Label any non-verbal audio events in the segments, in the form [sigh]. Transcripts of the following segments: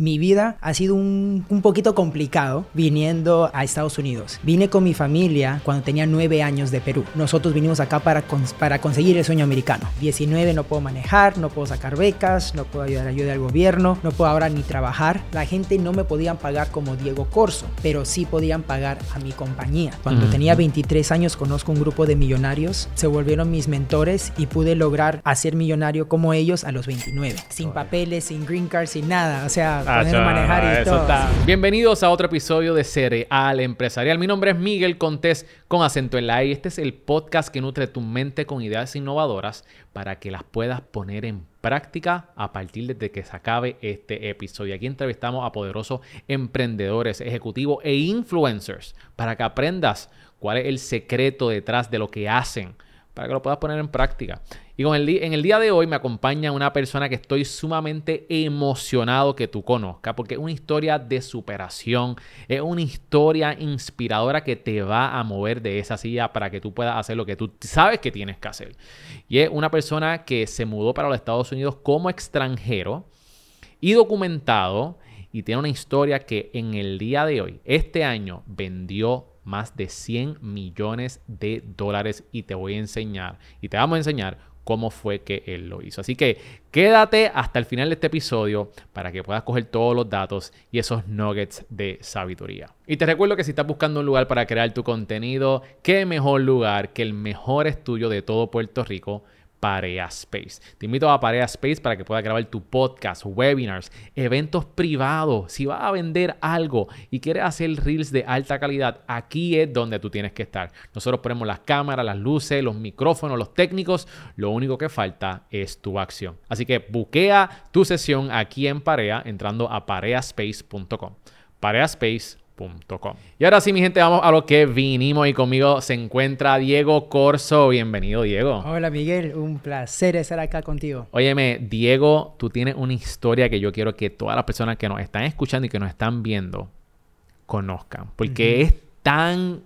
mi vida ha sido un, un, poquito complicado viniendo a Estados Unidos. Vine con mi familia cuando tenía nueve años de Perú. Nosotros vinimos acá para, para conseguir el sueño americano. 19 no puedo manejar, no puedo sacar becas, no puedo ayudar ayuda al gobierno, no puedo ahora ni trabajar. La gente no me podían pagar como Diego Corso, pero sí podían pagar a mi compañía. Cuando tenía 23 años conozco un grupo de millonarios, se volvieron mis mentores y pude lograr hacer millonario como ellos a los 29, sin papeles, sin green card, sin nada, o sea, Ah, poder manejar y todo. Bienvenidos a otro episodio de Cereal Empresarial. Mi nombre es Miguel Contés con acento en la E este es el podcast que nutre tu mente con ideas innovadoras para que las puedas poner en práctica a partir de que se acabe este episodio. Aquí entrevistamos a poderosos emprendedores, ejecutivos e influencers para que aprendas cuál es el secreto detrás de lo que hacen para que lo puedas poner en práctica. Y con el en el día de hoy me acompaña una persona que estoy sumamente emocionado que tú conozcas, porque es una historia de superación, es una historia inspiradora que te va a mover de esa silla para que tú puedas hacer lo que tú sabes que tienes que hacer. Y es una persona que se mudó para los Estados Unidos como extranjero y documentado y tiene una historia que en el día de hoy, este año, vendió más de 100 millones de dólares y te voy a enseñar y te vamos a enseñar cómo fue que él lo hizo. Así que quédate hasta el final de este episodio para que puedas coger todos los datos y esos nuggets de sabiduría. Y te recuerdo que si estás buscando un lugar para crear tu contenido, qué mejor lugar que el mejor estudio de todo Puerto Rico Parea Space. Te invito a Parea Space para que puedas grabar tu podcast, webinars, eventos privados. Si vas a vender algo y quieres hacer reels de alta calidad, aquí es donde tú tienes que estar. Nosotros ponemos las cámaras, las luces, los micrófonos, los técnicos. Lo único que falta es tu acción. Así que buquea tu sesión aquí en Parea entrando a pareaspace.com. Y ahora sí, mi gente, vamos a lo que vinimos y conmigo se encuentra Diego Corso. Bienvenido, Diego. Hola, Miguel. Un placer estar acá contigo. Óyeme, Diego, tú tienes una historia que yo quiero que todas las personas que nos están escuchando y que nos están viendo conozcan. Porque uh -huh. es tan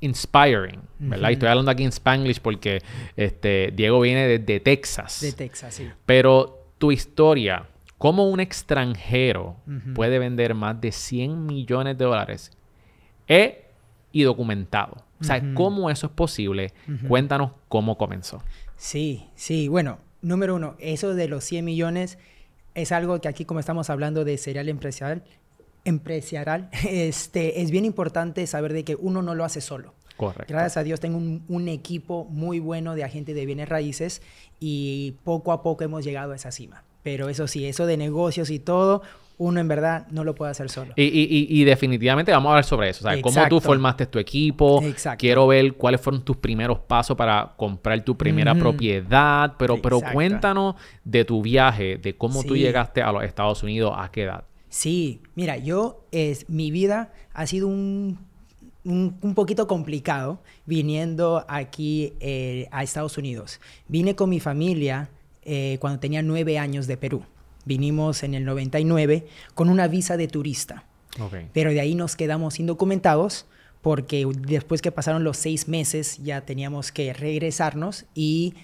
inspiring, ¿verdad? Uh -huh. Estoy hablando aquí en Spanglish porque este, Diego viene de, de Texas. De Texas, sí. Pero tu historia cómo un extranjero uh -huh. puede vender más de 100 millones de dólares e y documentado. O sea, uh -huh. ¿cómo eso es posible? Uh -huh. Cuéntanos cómo comenzó. Sí, sí. Bueno, número uno, eso de los 100 millones es algo que aquí, como estamos hablando de serial empresarial, empresarial [laughs] este, es bien importante saber de que uno no lo hace solo. Correcto. Gracias a Dios tengo un, un, equipo muy bueno de agentes de bienes raíces y poco a poco hemos llegado a esa cima. Pero eso sí, eso de negocios y todo, uno en verdad no lo puede hacer solo. Y, y, y definitivamente vamos a hablar sobre eso. O sea, cómo tú formaste tu equipo. Exacto. Quiero ver cuáles fueron tus primeros pasos para comprar tu primera propiedad. Pero, pero cuéntanos de tu viaje, de cómo sí. tú llegaste a los Estados Unidos, a qué edad. Sí, mira, yo, es, mi vida ha sido un un, un, poquito complicado viniendo aquí eh, a Estados Unidos. Vine con mi familia eh, cuando tenía nueve años de Perú. Vinimos en el 99 con una visa de turista. Okay. Pero de ahí nos quedamos indocumentados porque después que pasaron los seis meses ya teníamos que regresarnos y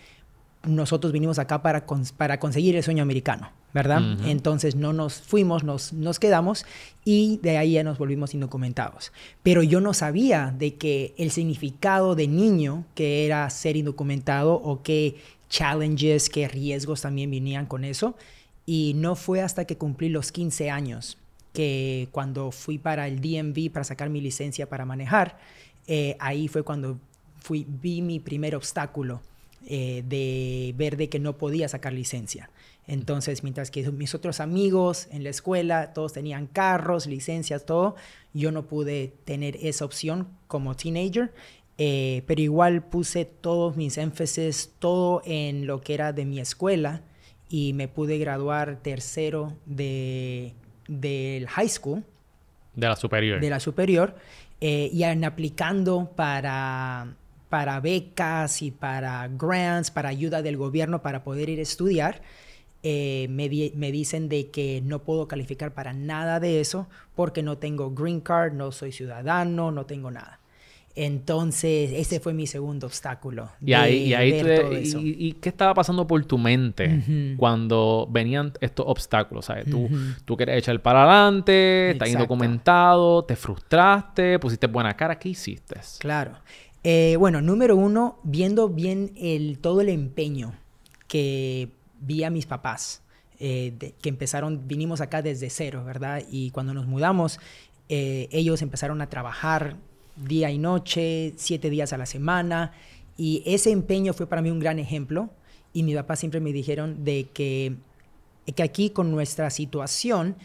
nosotros vinimos acá para, cons para conseguir el sueño americano, ¿verdad? Uh -huh. Entonces no nos fuimos, nos, nos quedamos y de ahí ya nos volvimos indocumentados. Pero yo no sabía de que el significado de niño que era ser indocumentado o qué challenges, qué riesgos también venían con eso. Y no fue hasta que cumplí los 15 años que cuando fui para el DMV para sacar mi licencia para manejar, eh, ahí fue cuando fui, vi mi primer obstáculo eh, de ver de que no podía sacar licencia. Entonces, mientras que mis otros amigos en la escuela, todos tenían carros, licencias, todo, yo no pude tener esa opción como teenager. Eh, pero igual puse todos mis énfasis, todo en lo que era de mi escuela y me pude graduar tercero de, del high school. De la superior. De la superior. Eh, y en aplicando para, para becas y para grants, para ayuda del gobierno para poder ir a estudiar, eh, me, di me, dicen de que no puedo calificar para nada de eso porque no tengo green card, no soy ciudadano, no tengo nada. Entonces, ese fue mi segundo obstáculo. Y ahí, y, ahí y, qué estaba pasando por tu mente cuando venían estos obstáculos? ¿sabes? Tú, tú querías echar para adelante, estás indocumentado, te frustraste, pusiste buena cara, ¿qué hiciste? Claro. Eh, bueno, número uno, viendo bien el, todo el empeño que vi a mis papás, eh, que empezaron, vinimos acá desde cero, ¿verdad? Y cuando nos mudamos, eh, ellos empezaron a trabajar día y noche, siete días a la semana. Y ese empeño fue para mí un gran ejemplo. Y mi papá siempre me dijeron de que, que aquí con nuestra situación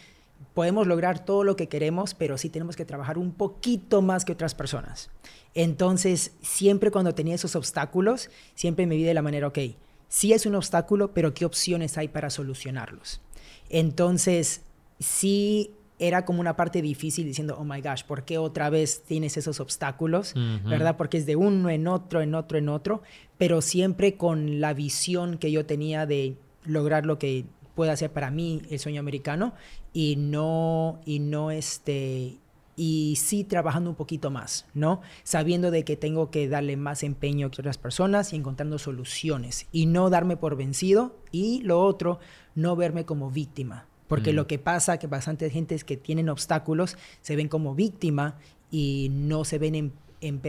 podemos lograr todo lo que queremos, pero sí tenemos que trabajar un poquito más que otras personas. Entonces, siempre cuando tenía esos obstáculos, siempre me vi de la manera, ok, sí es un obstáculo, pero ¿qué opciones hay para solucionarlos? Entonces, sí era como una parte difícil diciendo, oh my gosh, ¿por qué otra vez tienes esos obstáculos? ¿Verdad? Porque es de uno en otro, en otro, en otro, pero siempre con la visión que yo tenía de lograr lo que pueda hacer para mí el sueño americano y no, y no este, y sí trabajando un poquito más, ¿no? Sabiendo de que tengo que darle más empeño que otras personas y encontrando soluciones y no darme por vencido y lo otro, no verme como víctima, porque lo que pasa, que bastante gente es que tienen obstáculos, se ven como víctima y no se ven en, en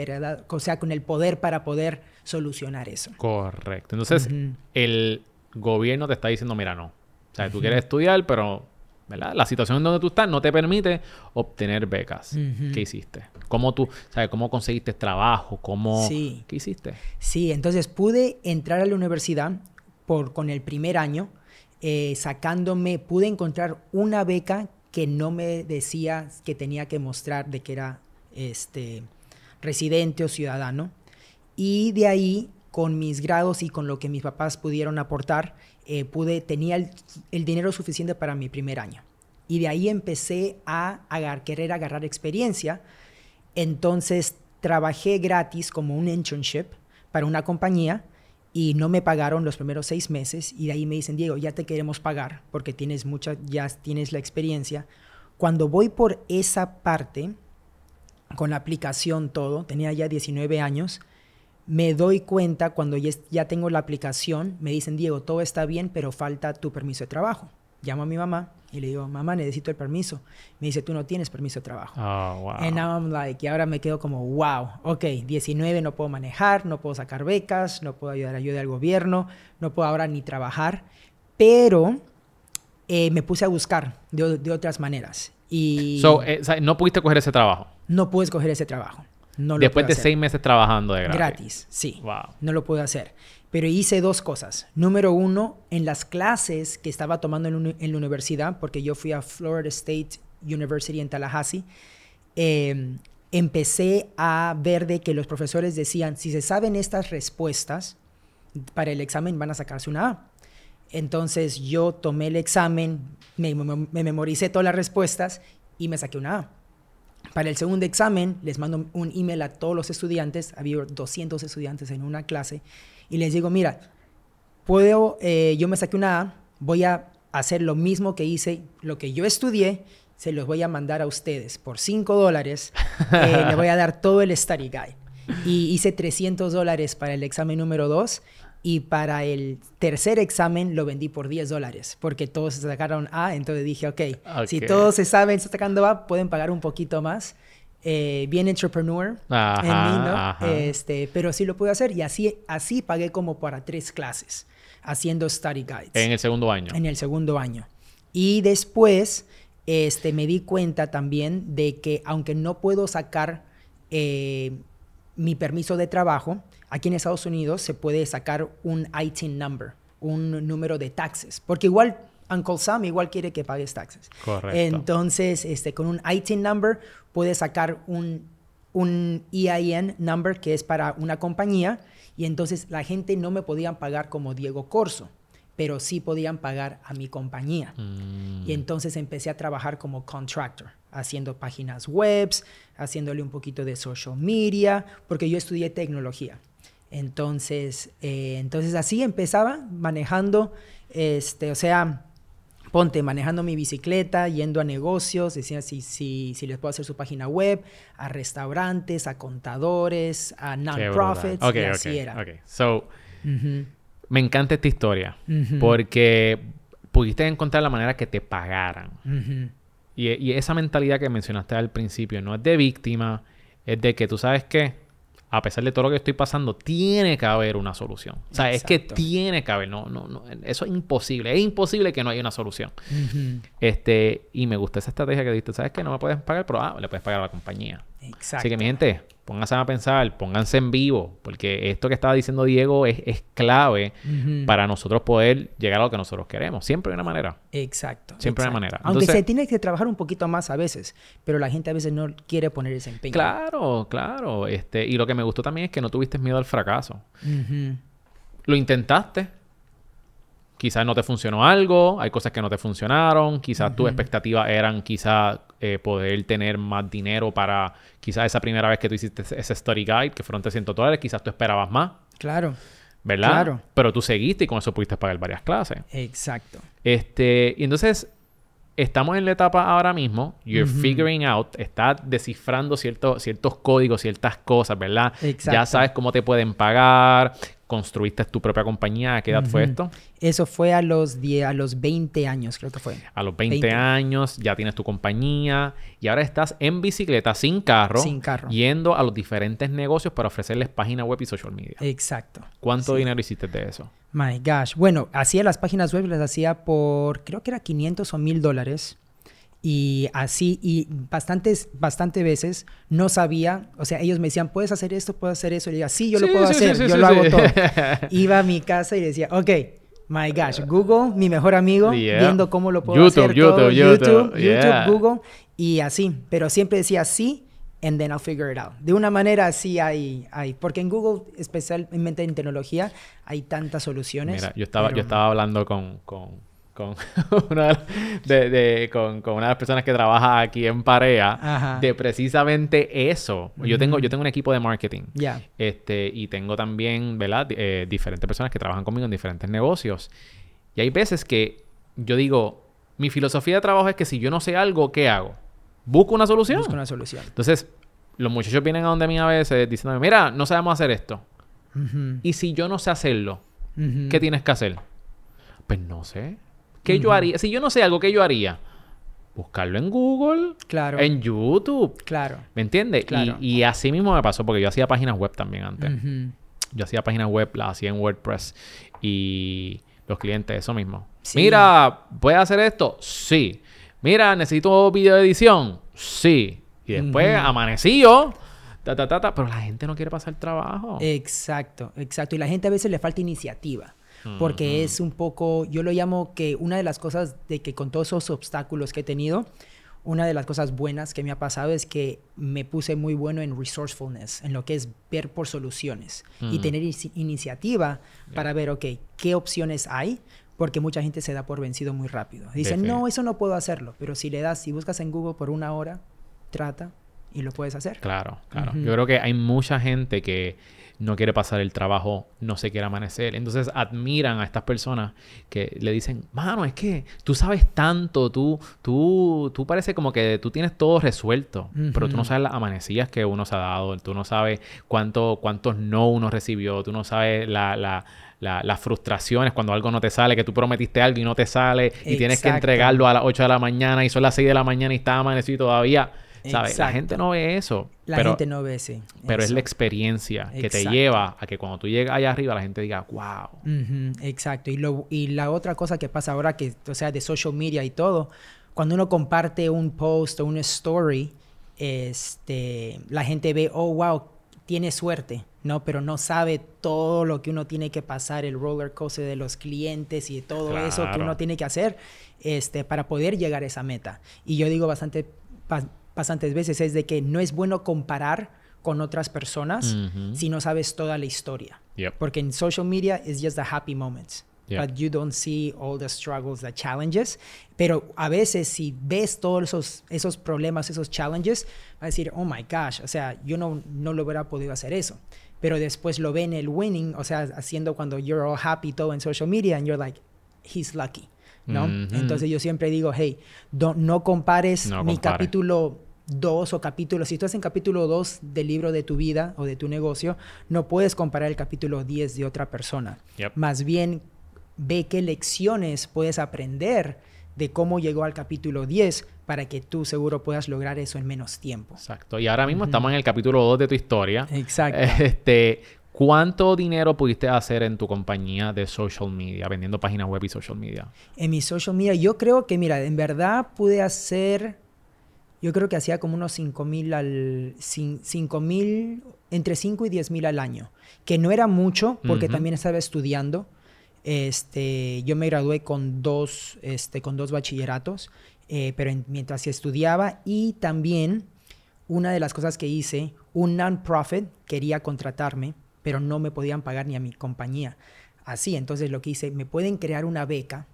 o sea, con el poder para poder solucionar eso. Correcto. Entonces, el gobierno te está diciendo, mira, no. O sea, tú quieres estudiar, pero ¿verdad? La situación en donde tú estás no te permite obtener becas. ¿Qué hiciste? ¿Cómo tú, sabes, cómo conseguiste trabajo? ¿Cómo, sí. ¿Qué hiciste? Sí, entonces pude entrar a la universidad por, con el primer año eh, sacándome, pude encontrar una beca que no me decía que tenía que mostrar de que era este, residente o ciudadano. Y de ahí, con mis grados y con lo que mis papás pudieron aportar, eh, pude, tenía el, dinero suficiente para mi primer año. Y de ahí empecé a, a querer agarrar experiencia. Entonces trabajé gratis como un internship para una compañía y no me pagaron los primeros seis meses y de ahí me dicen, Diego, ya te queremos pagar porque tienes mucha, ya tienes la experiencia. Cuando voy por esa parte, con la aplicación todo, tenía ya 19 años, me doy cuenta cuando ya, ya tengo la aplicación, me dicen, Diego, todo está bien, pero falta tu permiso de trabajo. Llamo a mi mamá y le digo, mamá, necesito el permiso. Me dice, tú no tienes permiso de trabajo. Oh, wow. And now I'm like, y ahora me quedo como, wow, ok, 19 no puedo manejar, no puedo sacar becas, no puedo ayudar ayuda al gobierno, no puedo ahora ni trabajar, pero eh, me puse a buscar de, de otras maneras. Y so, eh, no pudiste coger ese trabajo. No pude coger ese trabajo. No Después de seis meses trabajando de gratis. Gratis, sí. Wow. No lo pude hacer. Pero hice dos cosas. Número uno, en las clases que estaba tomando en, la universidad, porque yo fui a Florida State University en Tallahassee, em, empecé a ver de que los profesores decían, si se saben estas respuestas, para el examen van a sacarse una A. Entonces yo tomé el examen, me, me memoricé todas las respuestas y me saqué una A. Para el segundo examen les mando un email a todos los estudiantes, había 200 estudiantes en una clase, y les digo, mira, puedo, eh, yo me saqué una A, voy a hacer lo mismo que hice, lo que yo estudié, se los voy a mandar a ustedes por 5 dólares, eh, [laughs] le voy a dar todo el study guide. Y hice 300 dólares para el examen número 2 y para el tercer examen lo vendí por 10 dólares, porque todos se sacaron A, entonces dije, ok, si todos se saben, está sacando A, pueden pagar un poquito más. Eh, bien entrepreneur en mí, ¿no? Este, pero sí lo pude hacer y así, así pagué como para tres clases, haciendo study guides. En el segundo año. En el segundo año. Y después este, me di cuenta también de que aunque no puedo sacar eh, mi permiso de trabajo, aquí en Estados Unidos se puede sacar un ITIN number, un número de taxes, porque igual Uncle Sam igual quiere que pagues taxes. Correcto. Entonces, este, con un ITIN number puedes sacar un, un EIN number que es para una compañía y entonces la gente no me podían pagar como Diego Corso, pero sí podían pagar a mi compañía. Mm. Y entonces empecé a trabajar como contractor, haciendo páginas webs, haciéndole un poquito de social media, porque yo estudié tecnología. Entonces, eh, entonces así empezaba manejando, este, o sea, ponte manejando mi bicicleta, yendo a negocios, decía si, si, si les puedo hacer su página web, a restaurantes, a contadores, a non-profits, Ok, y así era. ok. So, me encanta esta historia porque pudiste encontrar la manera que te pagaran. Y, y esa mentalidad que mencionaste al principio no es de víctima, es de que tú sabes que a pesar de todo lo que estoy pasando, tiene que haber una solución. O sea, es que tiene que haber, no, no, no, eso es imposible, es imposible que no haya una solución. Este, y me gusta esa estrategia que diste, ¿sabes que No me puedes pagar, pero ah, le puedes pagar a la compañía. Exacto. Así que mi gente, pónganse a pensar, pónganse en vivo, porque esto que estaba diciendo Diego es, es clave para nosotros poder llegar a lo que nosotros queremos. Siempre hay una manera. Exacto. Siempre hay exacto. manera. Aunque Entonces- se tiene que trabajar un poquito más a veces, pero la gente a veces no quiere poner ese empeño. Claro, claro. Este, y lo que me gustó también es que no tuviste miedo al fracaso. Lo intentaste. Quizás no te funcionó algo, hay cosas que no te funcionaron, quizás tus expectativas eran quizás eh, poder tener más dinero para quizás esa primera vez que tú hiciste ese- study guide, que fueron 300 dólares, quizás tú esperabas más, Claro. ¿verdad? Claro. Pero tú seguiste y con eso pudiste pagar varias clases. Exacto. Este, y entonces estamos en la etapa ahora mismo, you're figuring out, estás descifrando ciertos, ciertos códigos, ciertas cosas, ¿verdad? Ya Exacto. sabes cómo te pueden pagar, construiste tu propia compañía, ¿a qué edad fue esto? Eso fue a los, die- a los 20 años, creo que fue. A los 20, 20. años, ya tienes tu compañía y ahora estás en bicicleta, sin carro, Sin carro. yendo a los diferentes negocios para ofrecerles página web y social media. Exacto. ¿Cuánto sí. dinero hiciste de eso? My gosh. Bueno, hacía las páginas web, las hacía por, creo que era 500 o 1000 dólares. Y así, y bastantes, bastante veces no sabía, o sea, ellos me decían, ¿puedes hacer esto? ¿Puedo hacer eso? Y yo decía, sí, yo lo Sí, puedo sí, hacer, sí, sí, yo sí, lo hago sí. todo. [laughs] Iba a mi casa y decía, ok, my gosh, Google, mi mejor amigo, Yeah. viendo cómo lo puedo YouTube, hacer YouTube, todo, YouTube, YouTube, yeah. YouTube, Google, y así. Pero siempre decía sí, and then I'll figure it out. De una manera así hay, hay, porque en Google, especialmente en tecnología, hay tantas soluciones. Mira, yo estaba, yo pero- estaba hablando con, con, con, [laughs] una, de, de- con, con una de las personas que trabaja aquí en Parea Ajá. de precisamente eso. Yo tengo, yo tengo un equipo de marketing. Ya. Este, y tengo también, ¿verdad? Eh, diferentes personas que trabajan conmigo en diferentes negocios. Y hay veces que yo digo, mi filosofía de trabajo es que si yo no sé algo, ¿qué hago? Busco una solución. Busca una solución. Entonces, los muchachos vienen a donde mí a veces diciéndome, mira, no sabemos hacer esto. Ujú, Y si yo no sé hacerlo. ¿qué tienes que hacer? Pues no sé. ¿Qué yo haría? Si yo no sé algo, ¿qué yo haría? Buscarlo en Google, Claro. en YouTube. Claro. ¿Me entiendes? Claro. Y, y así mismo me pasó, porque yo hacía páginas web también antes. Yo hacía páginas web, las hacía en WordPress. Y los clientes, eso mismo. Sí. Mira, ¿puedes hacer esto? Sí. Mira, necesito video edición. Sí. Y después amanecí yo. Ta, ta, ta, ta, pero la gente no quiere pasar trabajo. Exacto, exacto. Y la gente a veces le falta iniciativa. Porque es un poco, yo lo llamo que una de las cosas de que con todos esos obstáculos que he tenido, una de las cosas buenas que me ha pasado es que me puse muy bueno en resourcefulness, en lo que es ver por soluciones y tener inici- iniciativa para ver, ok, qué opciones hay, porque mucha gente se da por vencido muy rápido. Dicen, no, eso no puedo hacerlo, pero si le das, si buscas en Google por una hora, trata y lo puedes hacer. Claro, claro. Ujú. Yo creo que hay mucha gente que no quiere pasar el trabajo, no se quiere amanecer. Entonces admiran a estas personas que le dicen, mano, es que tú sabes tanto, tú, tú, tú parece como que tú tienes todo resuelto, pero tú no sabes las amanecillas que uno se ha dado, tú no sabes cuánto, cuántos no uno recibió, tú no sabes la, la- la- las frustraciones cuando algo no te sale, que tú prometiste algo y no te sale y tienes que entregarlo a las 8 de la mañana y son las 6 de la mañana y está amanecido todavía. ¿Sabes? La gente no ve eso. La pero, gente no ve ese. pero es la experiencia que te lleva a que cuando tú llegas allá arriba la gente diga, wow. Exacto. Y, lo, y la otra cosa que pasa ahora, que, o sea, de social media y todo, cuando uno comparte un post o una story, este, la gente ve, oh, wow, tiene suerte, ¿no? Pero no sabe todo lo que uno tiene que pasar, el roller coaster de los clientes y todo eso que uno tiene que hacer este, para poder llegar a esa meta. Y yo digo bastante, ba- bastantes veces, es de que no es bueno comparar con otras personas si no sabes toda la historia. Yep. Porque en social media it's just the happy moments. But you don't see all the struggles, the challenges. Pero a veces si ves todos esos, esos problemas, esos challenges, va a decir, oh my gosh, o sea, yo no, no lo hubiera podido hacer eso. Pero después lo ven el winning, o sea, haciendo cuando you're all happy todo en social media and you're like, he's lucky. ¿no? Entonces yo siempre digo, hey, no compares No mi compare. capítulo 2 o capítulo, si estás en capítulo 2 del libro de tu vida o de tu negocio, no puedes comparar el capítulo 10 de otra persona. Yep. Más bien, ve qué lecciones puedes aprender de cómo llegó al capítulo 10 para que tú seguro puedas lograr eso en menos tiempo. Exacto. Y ahora mismo estamos en el capítulo 2 de tu historia. Exacto. Este, ¿Cuánto dinero pudiste hacer en tu compañía de social media, vendiendo páginas web y social media? En mi social media, yo creo que, mira, en verdad pude hacer, yo creo que hacía como unos 5 mil al, 5 mil, entre 5 y 10 mil al año, que no era mucho porque también estaba estudiando. Este, yo me gradué con dos, este, con dos bachilleratos, eh, pero en- mientras estudiaba y también una de las cosas que hice, un non-profit quería contratarme, pero no me podían pagar ni a mi compañía. Así, entonces lo que hice, me pueden crear una beca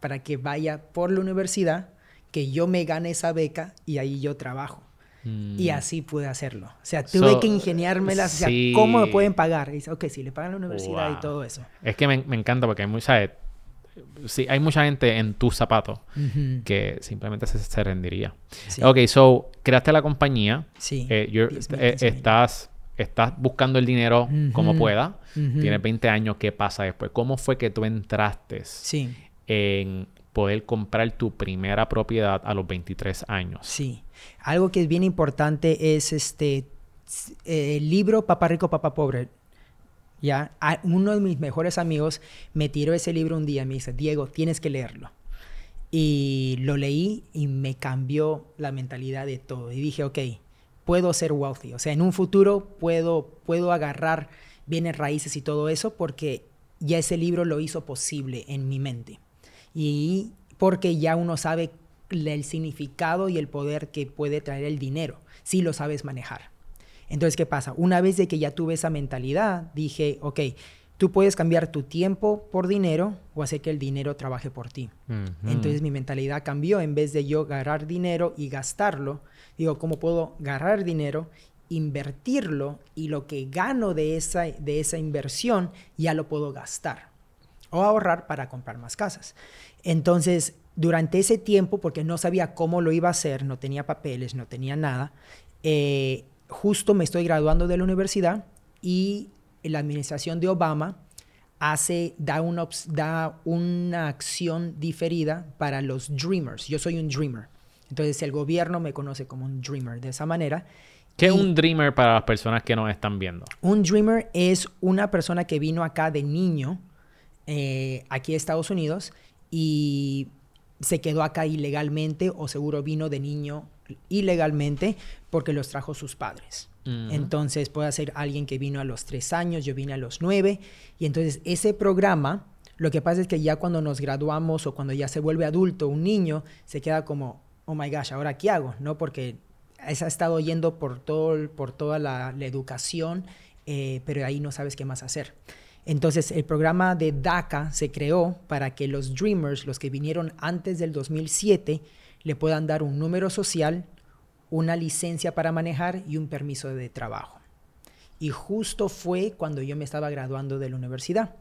para que vaya por la universidad, que yo me gane esa beca y ahí yo trabajo. Y así pude hacerlo. O sea, tuve Mm. So, que ingeniármelas. O sea, sí. ¿cómo me pueden pagar? Y dice, ok, si le pagan la universidad Wow. y todo eso. Es que me, me encanta porque hay mucha, eh, sí, hay mucha gente en tus zapatos Ujú. que simplemente se, se rendiría. Sí. Ok, so, creaste la compañía. Sí. eh, you're- 10,000, eh, 15,000. estás, estás buscando el dinero como Ujú. pueda. Ujú. Tienes 20 años. ¿Qué pasa después? ¿Cómo fue que tú entraste Sí, en poder comprar tu primera propiedad a los 23 años? sí. Algo que es bien importante es este el libro Papá Rico, Papá Pobre. Ya, uno de mis mejores amigos me tiró ese libro un día y me dice, Diego, tienes que leerlo. Y lo leí y me cambió la mentalidad de todo. Y dije, ok, puedo ser wealthy. O sea, en un futuro puedo, puedo agarrar bienes raíces y todo eso porque ya ese libro lo hizo posible en mi mente. Y porque ya uno sabe el significado y el poder que puede traer el dinero, si lo sabes manejar. Entonces, ¿qué pasa? Una vez de que ya tuve esa mentalidad, dije, ok, tú puedes cambiar tu tiempo por dinero o hacer que el dinero trabaje por ti. Entonces mi mentalidad cambió. En vez de yo agarrar dinero y gastarlo, digo, ¿cómo puedo agarrar dinero, invertirlo y lo que gano de esa, de esa inversión ya lo puedo gastar o ahorrar para comprar más casas? Entonces, durante ese tiempo, porque no sabía cómo lo iba a hacer, no tenía papeles, no tenía nada, eh, justo me estoy graduando de la universidad y la administración de Obama hace, da una, da una acción diferida para los dreamers. Yo soy un dreamer. Entonces el gobierno me conoce como un dreamer de esa manera. ¿Qué es un dreamer para las personas que nos están viendo? un dreamer es una persona que vino acá de niño, eh, aquí a Estados Unidos, y se quedó acá ilegalmente o seguro vino de niño ilegalmente porque los trajo sus padres. Ujú. Entonces puede ser alguien que vino a los tres años, yo vine a los nueve, y entonces ese programa, lo que pasa es que ya cuando nos graduamos o cuando ya se vuelve adulto un niño, se queda como, oh my gosh, ¿ahora qué hago? ¿No? Porque has estado yendo por, todo, por toda la, la educación, eh, pero ahí no sabes qué más hacer. Entonces, el programa de DACA se creó para que los Dreamers, los que vinieron antes del 2007, le puedan dar un número social, una licencia para manejar y un permiso de trabajo. Y justo fue cuando yo me estaba graduando de la universidad.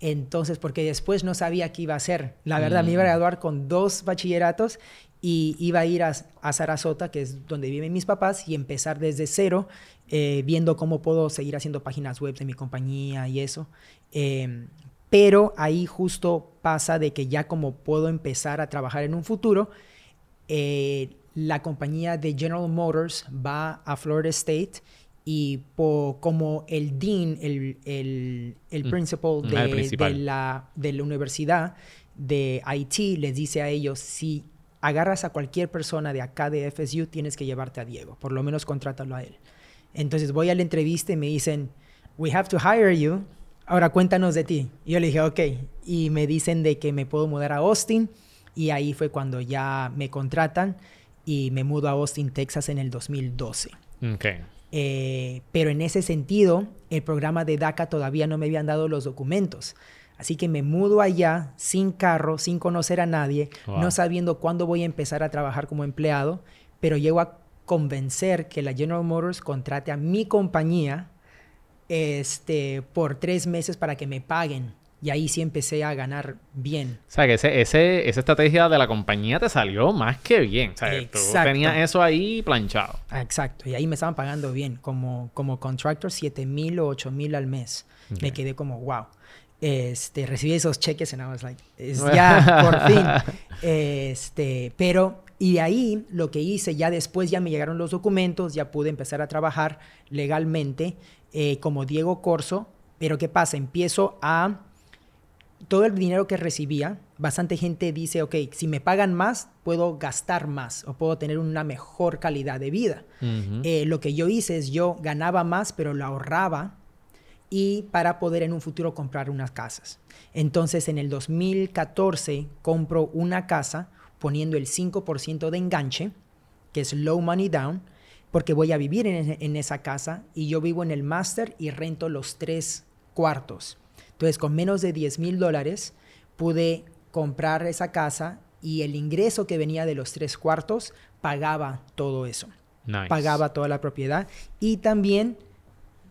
Entonces, porque después no sabía qué iba a hacer. La verdad, me iba a Mm. graduar con dos bachilleratos y iba a ir a, a Sarasota, que es donde viven mis papás, y empezar desde cero, eh, viendo cómo puedo seguir haciendo páginas web de mi compañía y eso. Eh, pero ahí justo pasa de que ya como puedo empezar a trabajar en un futuro, eh, la compañía de General Motors va a Florida State y po- como el dean, el, el, el Mm. principal Ah, de, el principal. de la, de la universidad de IT les dice a ellos, si agarras a cualquier persona de acá de FSU, tienes que llevarte a Diego, por lo menos contrátalo a él. Entonces voy a la entrevista y me dicen, we have to hire you, ahora cuéntanos de ti. Y yo le dije, ok, y me dicen de que me puedo mudar a Austin y ahí fue cuando ya me contratan y me mudo a Austin, Texas en el 2012. Ok. Eh, pero en ese sentido, el programa de DACA todavía no me habían dado los documentos. Así que me mudo allá sin carro, sin conocer a nadie, Wow. no sabiendo cuándo voy a empezar a trabajar como empleado, pero llego a convencer que la General Motors contrate a mi compañía este, por tres meses para que me paguen Y ahí sí empecé a ganar bien. O sea, que ese, ese, esa estrategia de la compañía te salió más que bien. O sea, tú tenías eso ahí planchado. Ah, exacto. Y ahí me estaban pagando bien. Como, como contractor, 7 mil o 8 mil al mes. Me quedé como, wow. Este, recibí esos cheques y I was like, es [laughs] ya, por fin. Este, pero, y de ahí lo que hice, ya después ya me llegaron los documentos, ya pude empezar a trabajar legalmente eh, como Diego Corso. Pero ¿qué pasa? Empiezo a todo el dinero que recibía, bastante gente dice, ok, si me pagan más, puedo gastar más o puedo tener una mejor calidad de vida. Eh, lo que yo hice es yo ganaba más, pero lo ahorraba y para poder en un futuro comprar unas casas. Entonces en el 2014 compro una casa poniendo el 5% de enganche, que es low money down, porque voy a vivir en, en esa casa y yo vivo en el máster y rento los tres cuartos. Entonces, con menos de 10 mil dólares pude comprar esa casa y el ingreso que venía de los tres cuartos pagaba todo eso. Pagaba toda la propiedad y también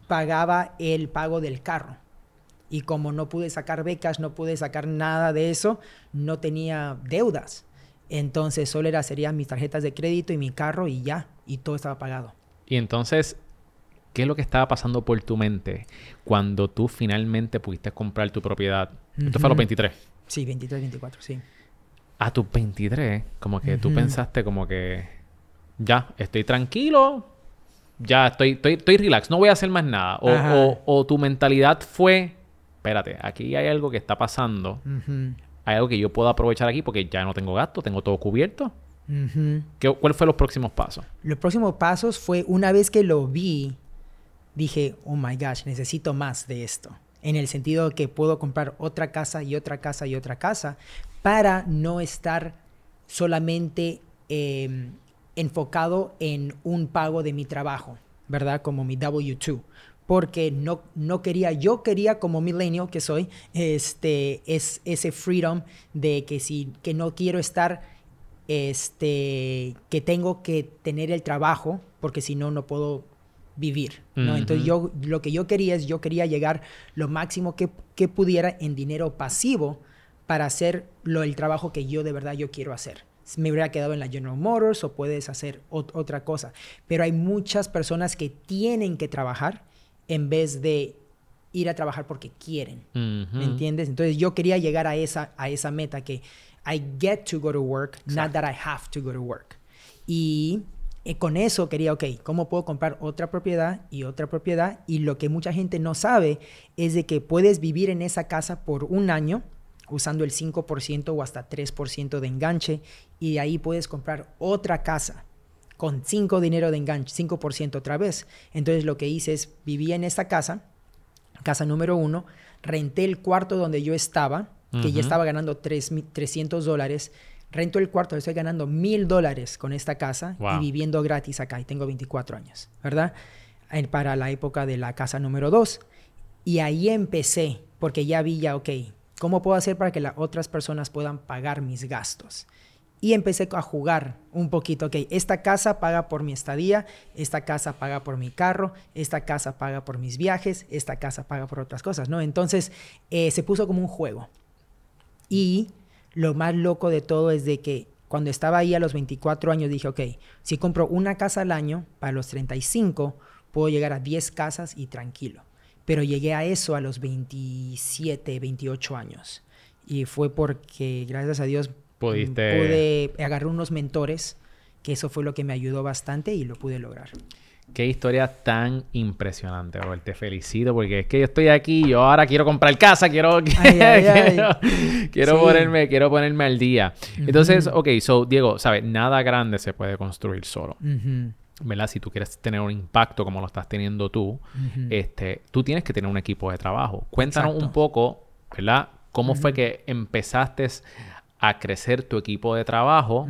pagaba el pago del carro. Y como no pude sacar becas, no pude sacar nada de eso, no tenía deudas. Entonces solo era, serían mis tarjetas de crédito y mi carro y ya, y todo estaba pagado. Y entonces ¿Qué es lo que estaba pasando por tu mente cuando tú finalmente pudiste comprar tu propiedad? Esto fue a los 23. Sí, 23, 24, sí. A tus 23, como que tú pensaste como que ya, estoy tranquilo, ya estoy, estoy, estoy relax, no voy a hacer más nada. O, o, tu mentalidad fue, espérate, aquí hay algo que está pasando. Hay algo que yo puedo aprovechar aquí porque ya no tengo gasto, tengo todo cubierto. ¿Cuáles fueron los próximos pasos? Los próximos pasos fue una vez que lo vi, dije, oh my gosh, necesito más de esto. En el sentido que puedo comprar otra casa y otra casa y otra casa para no estar solamente em, enfocado en un pago de mi trabajo, ¿verdad? Como mi W2 porque no, no quería, yo quería como millennial que soy, este, es ese freedom de que si, que no quiero estar, este, que tengo que tener el trabajo, porque si no, no puedo vivir, ¿no? Entonces yo, lo que yo quería es, yo quería llegar lo máximo que, que pudiera en dinero pasivo para hacer lo, el trabajo que yo de verdad yo quiero hacer. Me hubiera quedado en la General Motors o puedes hacer otra cosa. Pero hay muchas personas que tienen que trabajar en vez de ir a trabajar porque quieren. ¿Me entiendes? Entonces yo quería llegar a esa, a esa meta que I get to go to work, not that I have to go to work. Y y con eso quería, ok, ¿cómo puedo comprar otra propiedad y otra propiedad? Y lo que mucha gente no sabe es de que puedes vivir en esa casa por un año usando el 5% o hasta 3% de enganche y de ahí puedes comprar otra casa con 5 dinero de enganche, 5% otra vez. Entonces lo que hice es, vivía en esta casa, casa número uno, renté el cuarto donde yo estaba, que ya estaba ganando 3, 300 dólares, rento el cuarto, estoy ganando mil dólares con esta casa y viviendo gratis acá. Y tengo 24 años, ¿verdad? para la época de la casa número dos. Y ahí empecé, porque ya vi ya, ok, ¿cómo puedo hacer para que las otras personas puedan pagar mis gastos? Y empecé a jugar un poquito, ok, esta casa paga por mi estadía, esta casa paga por mi carro, esta casa paga por mis viajes, esta casa paga por otras cosas, ¿no? Entonces eh, se puso como un juego. Y lo más loco de todo es de que cuando estaba ahí a los 24 años dije, ok, si compro una casa al año, para los 35 puedo llegar a 10 casas y tranquilo. Pero llegué a eso a los 27, 28 años. Y fue porque, gracias a Dios, Pudiste... pude agarrar unos mentores, que eso fue lo que me ayudó bastante y lo pude lograr. Qué historia tan impresionante, Robert. Te felicito porque es que yo estoy aquí, yo ahora quiero comprar casa, quiero, [laughs] quiero, ponerme, quiero ponerme al día. Entonces, ok, so Diego, ¿sabes? Nada grande se puede construir solo. ¿Verdad? Si tú quieres tener un impacto como lo estás teniendo tú, este, tú tienes que tener un equipo de trabajo. Cuéntanos un poco, ¿verdad? ¿Cómo fue que empezaste a crecer tu equipo de trabajo?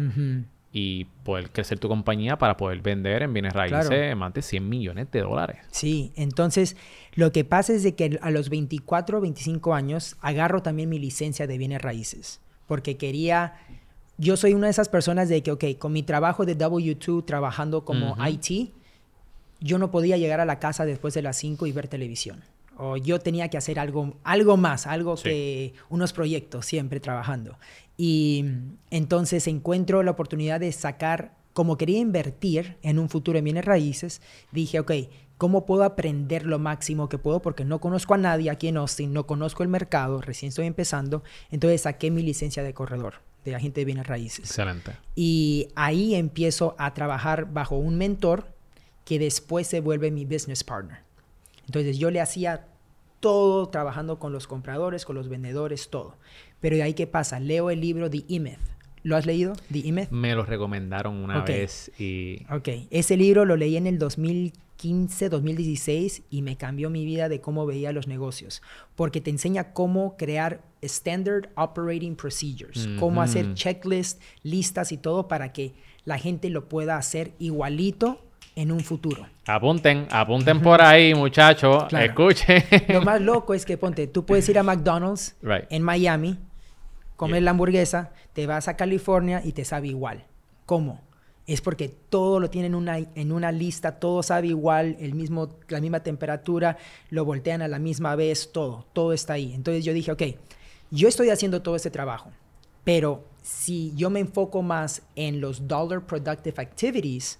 Y poder crecer tu compañía para poder vender en bienes raíces más de 100 millones de dólares. Sí, entonces lo que pasa es de que a los 24 o 25 años agarro también mi licencia de bienes raíces, porque quería, yo soy una de esas personas de que, ok, con mi trabajo de W2 trabajando como IT, yo no podía llegar a la casa después de las 5 y ver televisión. O yo tenía que hacer algo, algo más, algo que unos proyectos siempre trabajando. Y entonces encuentro la oportunidad de sacar, como quería invertir en un futuro en bienes raíces, dije, ok, ¿cómo puedo aprender lo máximo que puedo? Porque no conozco a nadie aquí en Austin, no conozco el mercado, recién estoy empezando, entonces saqué mi licencia de corredor de agente de bienes raíces. Excelente. Y ahí empiezo a trabajar bajo un mentor que después se vuelve mi business partner. Entonces yo le hacía todo trabajando con los compradores, con los vendedores, todo. Pero de ahí qué pasa? Leo el libro The E-Myth. ¿Lo has leído? The E-Myth. Me lo recomendaron una vez y... Ok, ese libro lo leí en el 2015, 2016 y me cambió mi vida de cómo veía los negocios. Porque te enseña cómo crear Standard Operating Procedures, cómo hacer checklists, listas y todo para que la gente lo pueda hacer igualito en un futuro. Apunten, apunten por ahí, muchachos. Escuchen. Lo más loco es que, ponte, tú puedes ir a McDonald's en Miami, comer la hamburguesa, te vas a California y te sabe igual. ¿Cómo? Es porque todo lo tienen una, en una lista, todo sabe igual, el mismo, la misma temperatura, lo voltean a la misma vez, todo, todo está ahí. Entonces yo dije, ok, yo estoy haciendo todo ese trabajo, pero si yo me enfoco más en los dollar productive activities,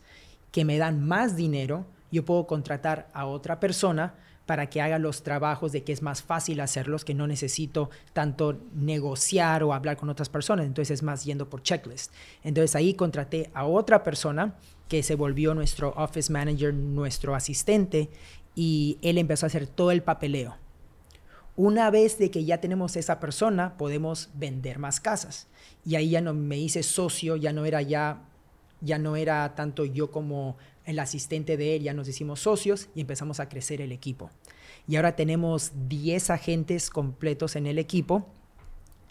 que me dan más dinero, yo puedo contratar a otra persona para que haga los trabajos de que es más fácil hacerlos, que no necesito tanto negociar o hablar con otras personas. Entonces es más yendo por checklist. Entonces ahí contraté a otra persona que se volvió nuestro office manager, nuestro asistente, y él empezó a hacer todo el papeleo. Una vez de que ya tenemos esa persona, podemos vender más casas. Y ahí ya no me hice socio, ya no era ya ya no era tanto yo como el asistente de él, ya nos hicimos socios y empezamos a crecer el equipo. Y ahora tenemos 10 agentes completos en el equipo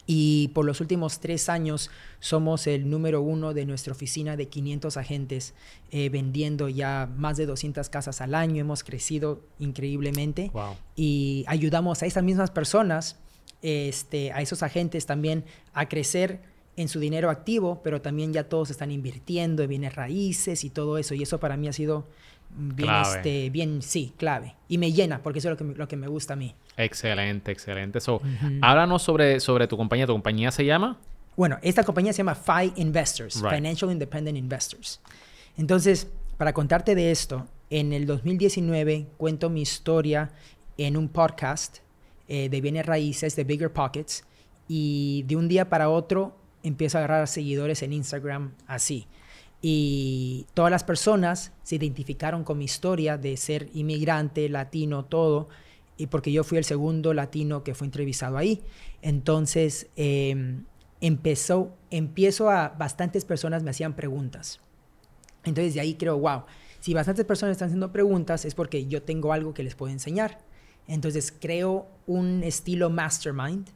y por los últimos tres años somos el número uno de nuestra oficina de 500 agentes, eh, vendiendo ya más de 200 casas al año. Hemos crecido increíblemente y ayudamos a esas mismas personas, este, a esos agentes también a crecer en su dinero activo, pero también ya todos están invirtiendo en bienes raíces y todo eso. Y eso para mí ha sido bien, este, bien sí, clave. Y me llena, porque eso es lo que, me, lo que me gusta a mí. Excelente, excelente. So, Háblanos sobre, sobre tu compañía. ¿Tu compañía se llama? Bueno, esta compañía se llama FI Investors, Financial Independent Investors. Entonces, para contarte de esto, en el 2019 cuento mi historia en un podcast eh, de bienes raíces de Bigger Pockets y de un día para otro empiezo a agarrar seguidores en Instagram así. Y todas las personas se identificaron con mi historia de ser inmigrante, latino, todo, y porque yo fui el segundo latino que fue entrevistado ahí. Entonces, em, empezó, empiezo a, bastantes personas me hacían preguntas. Entonces, de ahí creo, wow, si bastantes personas están haciendo preguntas es porque yo tengo algo que les puedo enseñar. Entonces, creo un estilo mastermind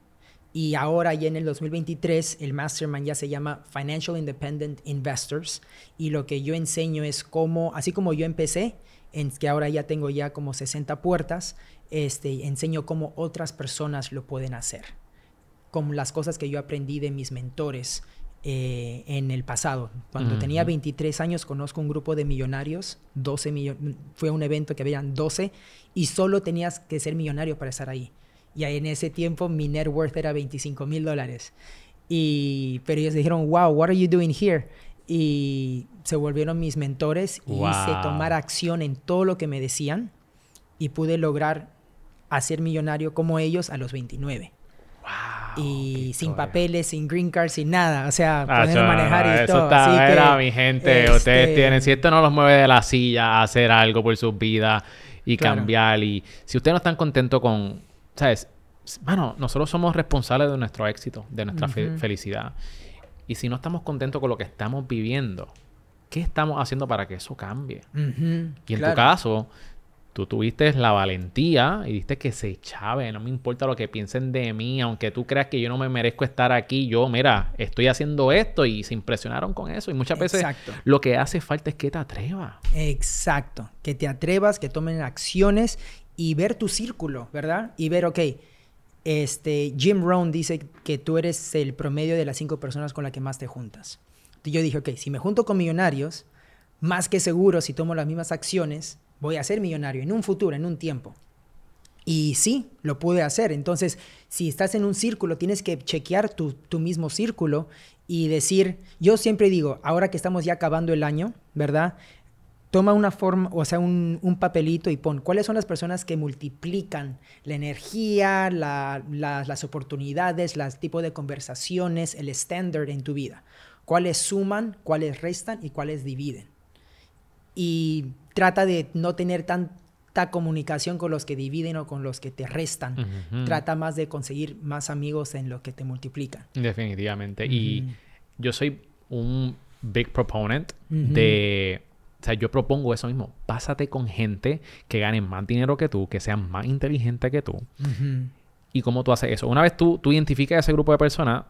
y ahora ya en el 2023 el mastermind ya se llama Financial Independent Investors y lo que yo enseño es cómo, así como yo empecé, en que ahora ya tengo ya como 60 puertas, este, enseño cómo otras personas lo pueden hacer, como las cosas que yo aprendí de mis mentores eh, en el pasado. Cuando tenía 23 años conozco un grupo de millonarios, 12 millones, fue un evento que habían 12 y solo tenías que ser millonario para estar ahí. Y en ese tiempo mi net worth era 25 mil dólares. Y, pero ellos dijeron, wow, what are you doing here? Y se volvieron mis mentores y hice tomar acción en todo lo que me decían y pude lograr hacer millonario como ellos a los 29. Wow, y sin papeles, sin green card, sin nada. O sea, ah, poder manejar y eso todo. Está, mi gente. Ustedes este tienen, si esto no los mueve de la silla a hacer algo por sus vidas y cambiar. Y si ustedes no están contentos con, ¿sabes? Bueno, nosotros somos responsables de nuestro éxito, de nuestra felicidad. Y si no estamos contentos con lo que estamos viviendo, ¿qué estamos haciendo para que eso cambie? Y en tu caso, tú tuviste la valentía y diste que se chave, no me importa lo que piensen de mí, aunque tú creas que yo no me merezco estar aquí, yo, mira, estoy haciendo esto y se impresionaron con eso. Y muchas veces lo que hace falta es que te atrevas. Exacto, que te atrevas, que tomen acciones y ver tu círculo, ¿verdad? Y ver, ok, este, Jim Rohn dice que tú eres el promedio de las cinco personas con las que más te juntas. Entonces yo dije, ok, si me junto con millonarios, más que seguro, si tomo las mismas acciones, voy a ser millonario en un futuro, en un tiempo. Y sí, lo pude hacer. Entonces, si estás en un círculo, tienes que chequear tu, tu mismo círculo y decir, yo siempre digo, ahora que estamos ya acabando el año, ¿verdad? Toma una forma, o sea, un, un papelito y pon cuáles son las personas que multiplican la energía, la, la, las oportunidades, los tipos de conversaciones, el estándar en tu vida. Cuáles suman, cuáles restan y cuáles dividen. Y trata de no tener tan, comunicación con los que dividen o con los que te restan. Trata más de conseguir más amigos en lo que te multiplican. Definitivamente. Y yo soy un big proponent de... O sea, yo propongo eso mismo. Pásate con gente que gane más dinero que tú, que sean más inteligentes que tú. ¿Y cómo tú haces eso? Una vez tú, tú identificas ese grupo de personas,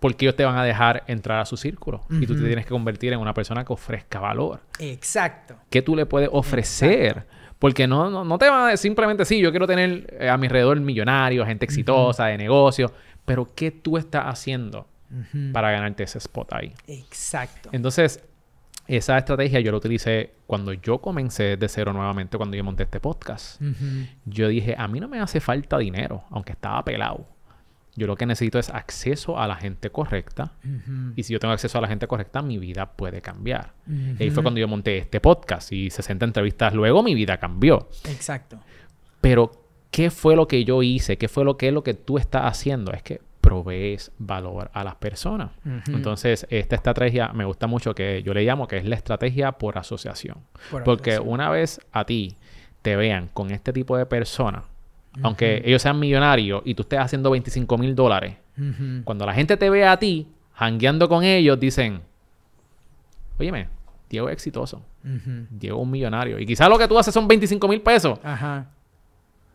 porque ellos te van a dejar entrar a su círculo. Y tú te tienes que convertir en una persona que ofrezca valor. Exacto. ¿Qué tú le puedes ofrecer? Porque no, no, te van a decir simplemente, sí, yo quiero tener eh, a mi alrededor millonarios, gente exitosa, de negocio, pero ¿qué tú estás haciendo para ganarte ese spot ahí? Exacto. Entonces, esa estrategia yo la utilicé cuando yo comencé de cero nuevamente, cuando yo monté este podcast. Yo dije, a mí no me hace falta dinero, aunque estaba pelado. Yo lo que necesito es acceso a la gente correcta. Y si yo tengo acceso a la gente correcta, mi vida puede cambiar. Y ahí fue cuando yo monté este podcast y 60 entrevistas. Luego mi vida cambió. Exacto. Pero, ¿qué fue lo que yo hice? ¿Qué fue lo que es lo que tú estás haciendo? Es que provees valor a las personas. Entonces, esta estrategia me gusta mucho que yo le llamo que es la estrategia por asociación. Porque una vez a ti te vean con este tipo de personas, aunque ellos sean millonarios y tú estés haciendo 25 mil dólares, cuando la gente te ve a ti hangueando con ellos, dicen, óyeme, Diego es exitoso. Diego es un millonario. Y quizás lo que tú haces son 25 mil pesos.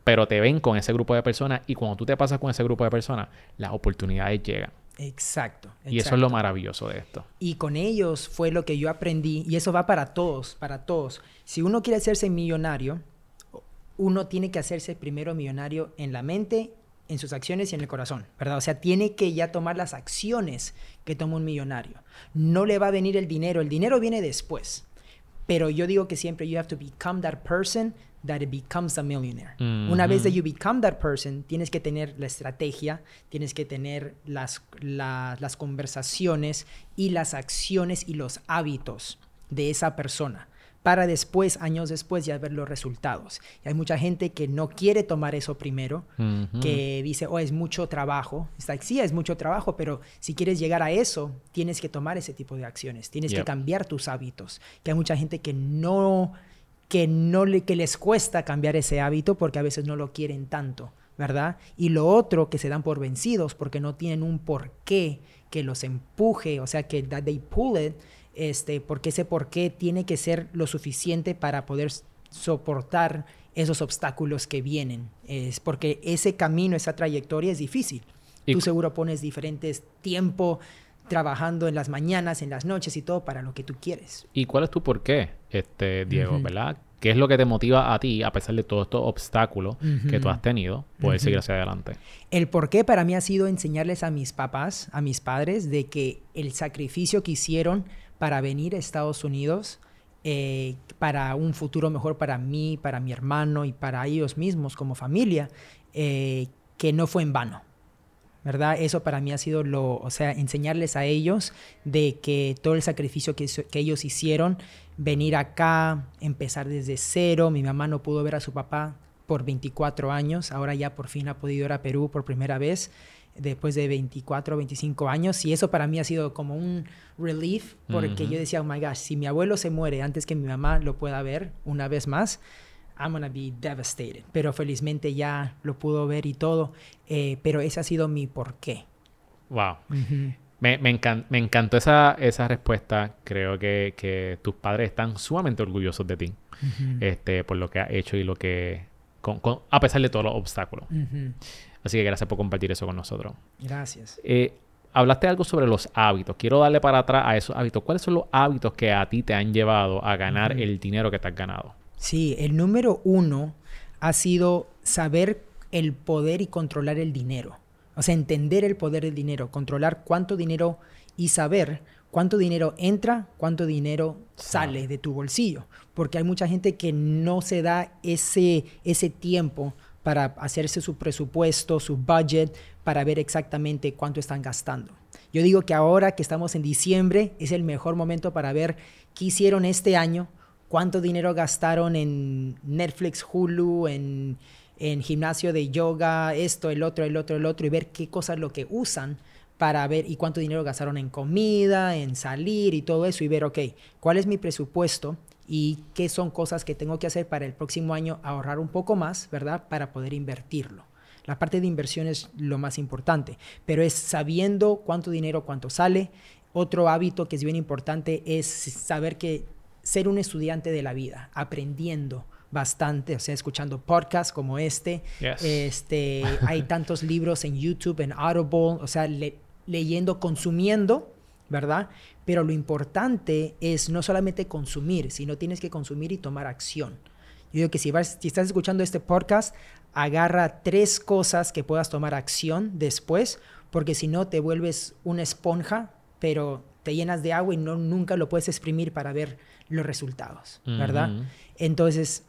Pero te ven con ese grupo de personas y cuando tú te pasas con ese grupo de personas, las oportunidades llegan. Exacto, Y eso es lo maravilloso de esto. Y con ellos fue lo que yo aprendí, y eso va para todos, para todos. Si uno quiere hacerse millonario, uno tiene que hacerse primero millonario en la mente, en sus acciones y en el corazón, ¿verdad? O sea, tiene que ya tomar las acciones que toma un millonario. No le va a venir el dinero, el dinero viene después. Pero yo digo que siempre you have to become that person that it becomes a millionaire. Una vez que you become that person, tienes que tener la estrategia, tienes que tener las, las conversaciones y las acciones y los hábitos de esa persona para después, años después, ya ver los resultados. Y hay mucha gente que no quiere tomar eso primero, que dice, oh, es mucho trabajo. Está, sí, es mucho trabajo, pero si quieres llegar a eso, tienes que tomar ese tipo de acciones, tienes que cambiar tus hábitos. Que hay mucha gente que no, que no le, que les cuesta cambiar ese hábito porque a veces no lo quieren tanto. ¿verdad? Y lo otro, que se dan por vencidos porque no tienen un porqué que los empuje, o sea, que that they pull it, este, porque ese por qué tiene que ser lo suficiente para poder soportar esos obstáculos que vienen. Es porque ese camino, esa trayectoria es difícil. Tú seguro pones diferentes tiempo trabajando en las mañanas, en las noches y todo para lo que tú quieres. ¿Y cuál es tu por qué, este, Diego, verdad? ¿Qué es lo que te motiva a ti, a pesar de todos estos obstáculos que tú has tenido, poder seguir hacia adelante? El por qué para mí ha sido enseñarles a mis papás, a mis padres, de que el sacrificio que hicieron para venir a Estados Unidos eh, para un futuro mejor para mí, para mi hermano y para ellos mismos como familia, eh, que no fue en vano. ¿Verdad? Eso para mí ha sido lo, o sea, enseñarles a ellos de que todo el sacrificio que, que ellos hicieron, venir acá, empezar desde cero, mi mamá no pudo ver a su papá por 24 años, ahora ya por fin ha podido ir a Perú por primera vez después de 24 o 25 años. Y eso para mí ha sido como un relief porque yo decía, oh my gosh, si mi abuelo se muere antes que mi mamá lo pueda ver una vez más, I'm gonna be devastated. Pero felizmente ya lo pudo ver y todo, eh, pero ese ha sido mi porqué. Wow. me, me, me, encantó esa, esa respuesta. Creo que, que, tus padres están sumamente orgullosos de ti este, por lo que has hecho y lo que... Con, a pesar de todos los obstáculos. Así que gracias por compartir eso con nosotros. Gracias. Eh, hablaste algo sobre los hábitos. Quiero darle para atrás a esos hábitos. ¿Cuáles son los hábitos que a ti te han llevado a ganar el dinero que te has ganado? Sí, el número uno ha sido saber el poder y controlar el dinero. O sea, entender el poder del dinero, controlar cuánto dinero y saber cuánto dinero entra, cuánto dinero sale de tu bolsillo. Porque hay mucha gente que no se da ese, ese tiempo para hacerse su presupuesto, su budget, para ver exactamente cuánto están gastando. Yo digo que ahora que estamos en diciembre es el mejor momento para ver qué hicieron este año, cuánto dinero gastaron en Netflix, Hulu, en, en gimnasio de yoga, esto, el otro, el otro, el otro, y ver qué cosas lo que usan para ver y cuánto dinero gastaron en comida, en salir y todo eso, y ver, ok, cuál es mi presupuesto y qué son cosas que tengo que hacer para el próximo año ahorrar un poco más, ¿verdad? Para poder invertirlo. La parte de inversión es lo más importante, pero es sabiendo cuánto dinero, cuánto sale. Otro hábito que es bien importante es saber que ser un estudiante de la vida, aprendiendo bastante, o sea, escuchando podcasts como este. Este, [laughs] hay tantos libros en YouTube, en Audible, o sea, leyendo, consumiendo, ¿verdad? Pero lo importante es no solamente consumir, sino tienes que consumir y tomar acción. Yo digo que si, vas, si estás escuchando este podcast, agarra tres cosas que puedas tomar acción después, porque si no te vuelves una esponja, pero te llenas de agua y no, nunca lo puedes exprimir para ver los resultados, ¿verdad? Entonces,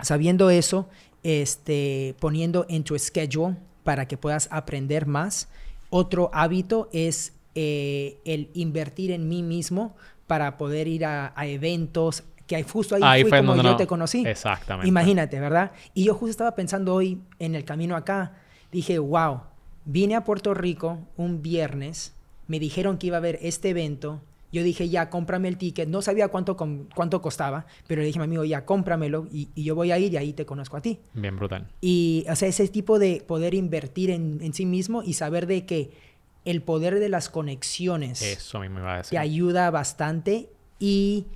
sabiendo eso, este, poniendo en tu schedule para que puedas aprender más. Otro hábito es eh, el invertir en mí mismo para poder ir a, eventos, que justo ahí, fui como yo te conocí. Exactamente. Imagínate, ¿verdad? Y yo justo estaba pensando hoy en el camino acá, dije, wow, vine a Puerto Rico un viernes, me dijeron que iba a haber este evento, yo dije, ya, cómprame el ticket. No sabía cuánto, cuánto costaba, pero le dije a mi amigo, ya, cómpramelo y, y, yo voy a ir y ahí te conozco a ti. Bien brutal. Y, o sea, ese tipo de poder invertir en, en sí mismo y saber de que el poder de las conexiones Eso mismo iba a decir. te ayuda bastante y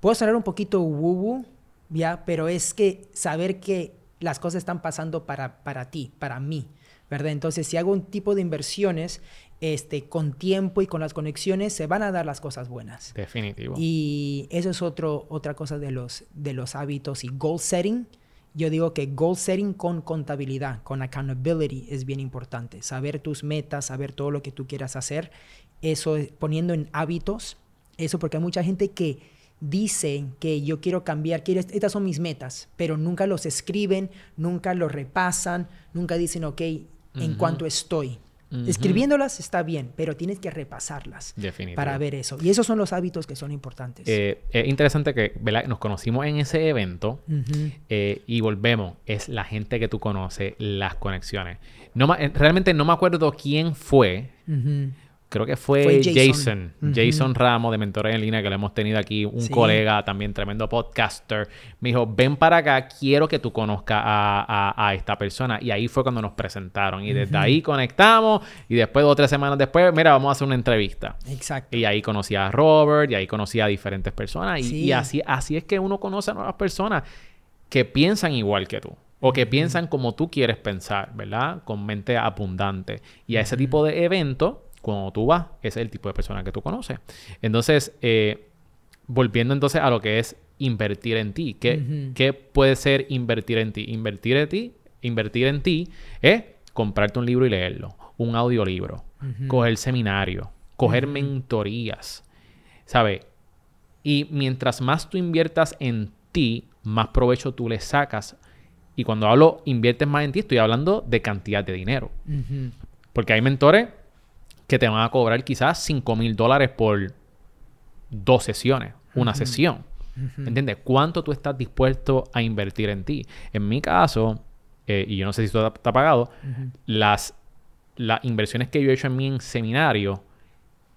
puedo sonar un poquito woo ya, pero es que saber que las cosas están pasando para, para ti, para mí, ¿verdad? Entonces, si hago un tipo de inversiones este, con tiempo y con las conexiones, se van a dar las cosas buenas. Definitivo. Y eso es otro, otra cosa de los, de los hábitos y goal setting. Yo digo que goal setting con contabilidad, con accountability es bien importante. Saber tus metas, saber todo lo que tú quieras hacer. Eso poniendo en hábitos. Eso porque hay mucha gente que dice que yo quiero cambiar, quiero, estas son mis metas, pero nunca los escriben, nunca los repasan, nunca dicen, ok, en cuanto estoy, Escribiéndolas está bien, pero tienes que repasarlas para ver eso. Y esos son los hábitos que son importantes. Eh, es interesante que nos conocimos en ese evento eh, y volvemos. Es la gente que tú conoces, las conexiones. No, eh, realmente no me acuerdo quién fue creo que fue, Jason, Jason, Ramos de Mentores en Línea, que lo hemos tenido aquí, un colega también, tremendo podcaster. Me dijo, ven para acá, quiero que tú conozcas a, esta persona. Y ahí fue cuando nos presentaron. Y desde ahí conectamos. Y después, dos o tres semanas después, mira, vamos a hacer una entrevista. Exacto. Y ahí conocí a Robert, y ahí conocí a diferentes personas. Y, así, así es que uno conoce a nuevas personas que piensan igual que tú o que piensan como tú quieres pensar, ¿verdad? Con mente abundante. Y a ese tipo de evento cuando tú vas, ese es el tipo de persona que tú conoces. Entonces, eh, volviendo entonces a lo que es invertir en ti. ¿Qué, puede ser invertir en ti? Invertir en ti, invertir en ti es comprarte un libro y leerlo, un audiolibro, coger seminario, coger mentorías, ¿sabes? Y mientras más tú inviertas en ti, más provecho tú le sacas. Y cuando hablo inviertes más en ti, estoy hablando de cantidad de dinero. Porque hay mentores que te van a cobrar quizás 5 mil dólares por dos sesiones, una sesión. ¿Entiendes? ¿Cuánto tú estás dispuesto a invertir en ti? En mi caso, eh, y yo no sé si esto está, pagado, las, las inversiones que yo he hecho en mi seminario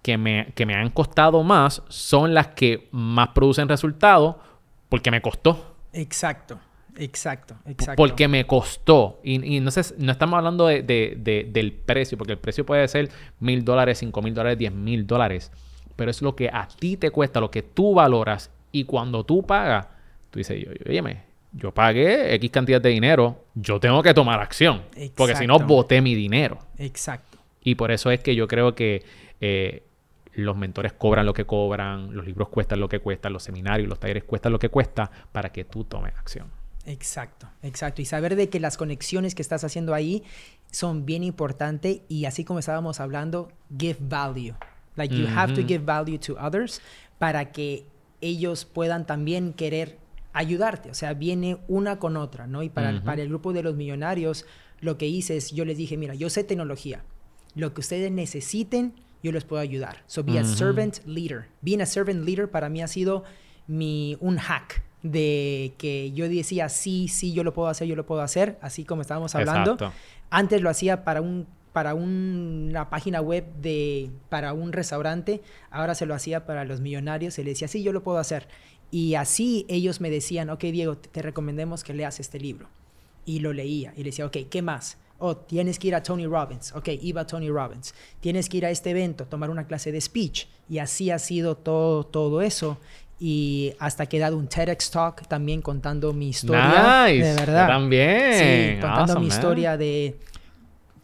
que me, que me han costado más son las que más producen resultados porque me costó. Exacto. Exacto, exacto. Porque me costó. Y, no, sé, no estamos hablando de, del precio, porque el precio puede ser mil dólares, cinco mil dólares, diez mil dólares. Pero es lo que a ti te cuesta, lo que tú valoras. Y cuando tú pagas, tú dices, oye, yo pagué X cantidad de dinero, yo tengo que tomar acción. Porque si no, boté mi dinero. Exacto. Y por eso es que yo creo que eh, los mentores cobran lo que cobran, los libros cuestan lo que cuestan, los seminarios, los talleres cuestan lo que cuesta para que tú tomes acción. Exacto, exacto. Y saber de que las conexiones que estás haciendo ahí son bien importantes y así como estábamos hablando, give value. Like you have to give value to others para que ellos puedan también querer ayudarte, o sea, viene una con otra, ¿no? Y para, el, para el grupo de los millonarios, lo que hice es, yo les dije, mira, yo sé tecnología, lo que ustedes necesiten, yo les puedo ayudar. So, be a servant leader. Being a servant leader para mí ha sido mi, un hack de que yo decía, sí, sí, yo lo puedo hacer, yo lo puedo hacer, así como estábamos hablando. Antes lo hacía para un para una página web de para un restaurante, ahora se lo hacía para los millonarios, se le decía, sí, yo lo puedo hacer. Y así ellos me decían, ok, Diego, te recomendemos que leas este libro. Y lo leía y le decía, ok, ¿qué más? Oh, tienes que ir a Tony Robbins. Ok, iba a Tony Robbins. Tienes que ir a este evento, tomar una clase de speech. Y así ha sido todo, todo eso y hasta que he dado un TEDx Talk también contando mi historia. Nice. De verdad. también. Sí, contando mi historia de...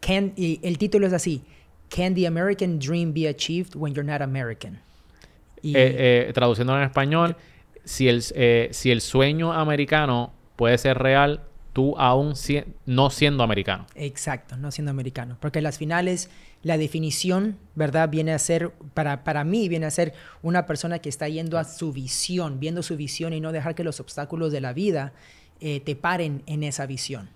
Can, y el título es así. Can the American Dream be achieved when you're not American? Y, eh, eh, traduciendo en español, si el, eh, si el sueño americano puede ser real, tú aún no siendo americano. Exacto, no siendo americano. Porque las finales la definición, ¿verdad? Viene a ser, para, para mí, viene a ser una persona que está yendo a su visión, viendo su visión y no dejar que los obstáculos de la vida eh, te paren en esa visión.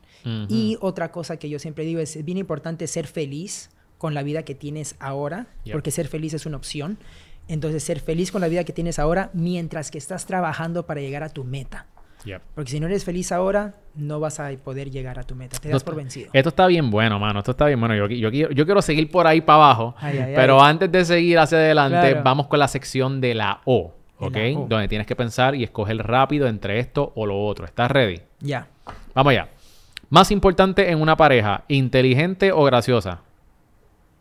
Y otra cosa que yo siempre digo es, es bien importante ser feliz con la vida que tienes ahora, porque ser feliz es una opción. Entonces, ser feliz con la vida que tienes ahora mientras que estás trabajando para llegar a tu meta. Porque si no eres feliz ahora, no vas a poder llegar a tu meta. Te das por vencido. Esto está bien bueno, mano. Esto está bien bueno. Yo, yo, yo quiero seguir por ahí para abajo. pero antes de seguir hacia adelante, vamos con la sección de la O. ¿Ok? Donde tienes que pensar y escoger rápido entre esto o lo otro. ¿Estás ready? Ya. Vamos allá. Más importante en una pareja, inteligente o graciosa.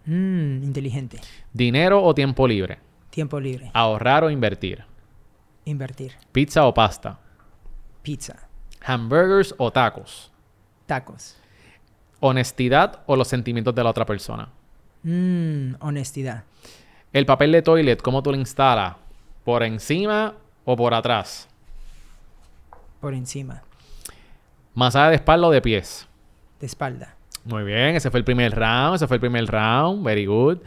Mm, inteligente. Dinero o tiempo libre. Tiempo libre. Ahorrar o invertir. Invertir. Pizza o pasta. Pizza. Hamburgers o tacos. Tacos. Honestidad o los sentimientos de la otra persona. Mmm, honestidad. El papel de toilet, ¿cómo tú lo instalas? ¿Por encima o por atrás? Por encima. ¿Masaje de espalda o de pies? De espalda. Muy bien, ese fue el primer round, ese fue el primer round, very good.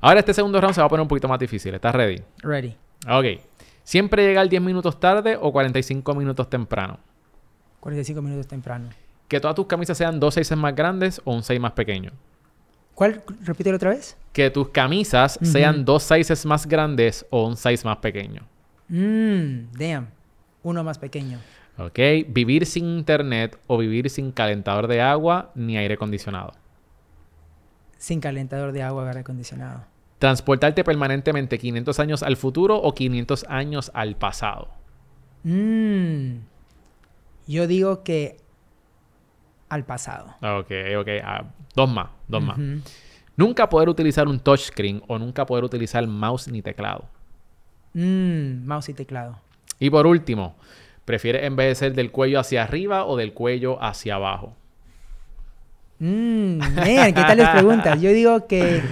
Ahora este segundo round se va a poner un poquito más difícil, ¿estás ready? Ready. Ok. ¿Siempre llegar 10 minutos tarde o 45 minutos temprano? 45 minutos temprano. Que todas tus camisas sean dos sizes más grandes o un size más pequeño. ¿Cuál? Repítelo otra vez. Que tus camisas sean dos sizes más grandes o un size más pequeño. Mmm, damn. Uno más pequeño. Ok. Vivir sin internet o vivir sin calentador de agua ni aire acondicionado. Sin calentador de agua o aire acondicionado transportarte permanentemente 500 años al futuro o 500 años al pasado? Mm. yo digo que al pasado. Ok, ok. Ah, dos más, dos más. Nunca poder utilizar un touchscreen o nunca poder utilizar mouse ni teclado. Mm, mouse y teclado. Y por último, ¿prefieres envejecer del cuello hacia arriba o del cuello hacia abajo? Mmm, ¿qué tal les preguntas? Yo digo que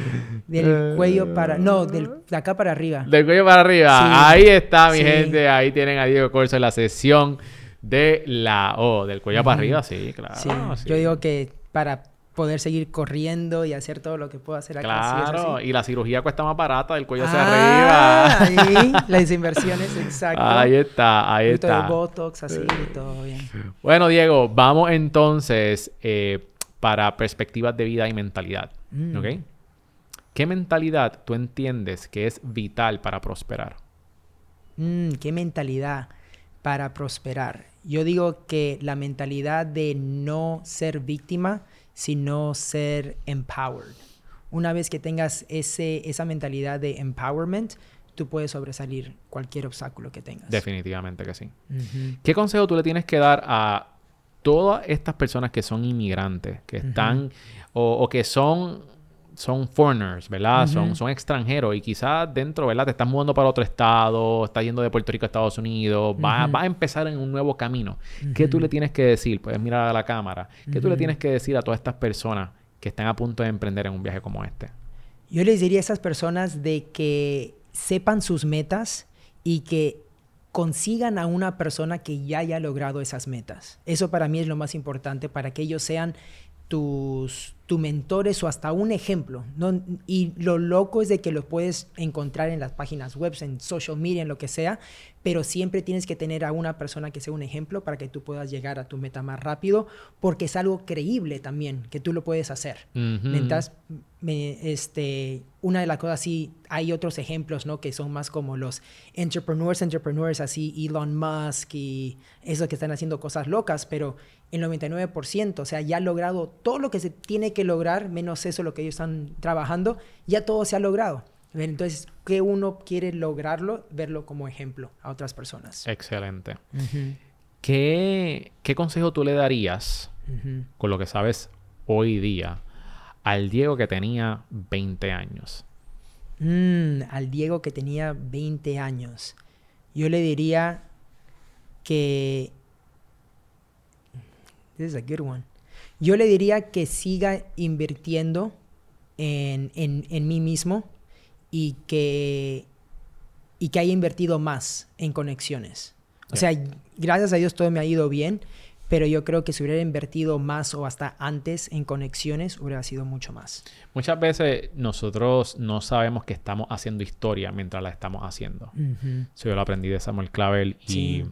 del [laughs] cuello para. No, del, de acá para arriba. Del cuello para arriba. Ahí está, mi gente. Ahí tienen a Diego Corso en la sesión de la O. del cuello para arriba, sí, claro. Sí. Yo digo que para poder seguir corriendo y hacer todo lo que puedo hacer acá. Claro, y la cirugía cuesta más barata del cuello hacia ah, arriba. Ahí, [laughs] las inversiones, exacto. Ahí está, ahí está. De Botox, así, todo bien. Bueno, Diego, vamos entonces eh, para perspectivas de vida y mentalidad. Mm. ¿Ok? ¿Qué mentalidad tú entiendes que es vital para prosperar? Mm, ¿Qué mentalidad para prosperar? Yo digo que la mentalidad de no ser víctima, sino ser empowered. Una vez que tengas ese, esa mentalidad de empowerment, tú puedes sobresalir cualquier obstáculo que tengas. Definitivamente que sí. ¿Qué consejo tú le tienes que dar a todas estas personas que son inmigrantes, que están o, que son son foreigners, ¿verdad? son, son extranjeros y quizás dentro, ¿verdad? Te estás mudando para otro estado, estás yendo de Puerto Rico a Estados Unidos, va a empezar en un nuevo camino. ¿Qué tú le tienes que decir? Puedes mirar a la cámara. ¿Qué tú le tienes que decir a todas estas personas que están a punto de emprender en un viaje como este? Yo les diría a esas personas de que sepan sus metas y que consigan a una persona que ya haya logrado esas metas. Eso para mí es lo más importante para que ellos sean tus, tu mentores o hasta un ejemplo. ¿no? Y lo loco es de que lo puedes encontrar en las páginas web, en social media, en lo que sea, pero siempre tienes que tener a una persona que sea un ejemplo para que tú puedas llegar a tu meta más rápido, porque es algo creíble también, que tú lo puedes hacer. Mientras, me, este, una de las cosas sí, hay otros ejemplos, ¿no? Que son más como los entrepreneurs, entrepreneurs, así Elon Musk y esos que están haciendo cosas locas, pero el 99%, o sea, ya ha logrado todo lo que se tiene que lograr, menos eso lo que ellos están trabajando, ya todo se ha logrado. Entonces, ¿qué uno quiere lograrlo? Verlo como ejemplo a otras personas. Excelente. ¿Qué, consejo tú le darías con lo que sabes hoy día al Diego que tenía 20 años? Mm, al Diego que tenía 20 años. Yo le diría que... This is a good one. Yo le diría que siga invirtiendo en, en mí mismo y que, y que haya invertido más en conexiones. O sea, gracias a Dios todo me ha ido bien, pero yo creo que si hubiera invertido más o hasta antes en conexiones, hubiera sido mucho más. Muchas veces nosotros no sabemos que estamos haciendo historia mientras la estamos haciendo. yo lo aprendí de Samuel Clavel y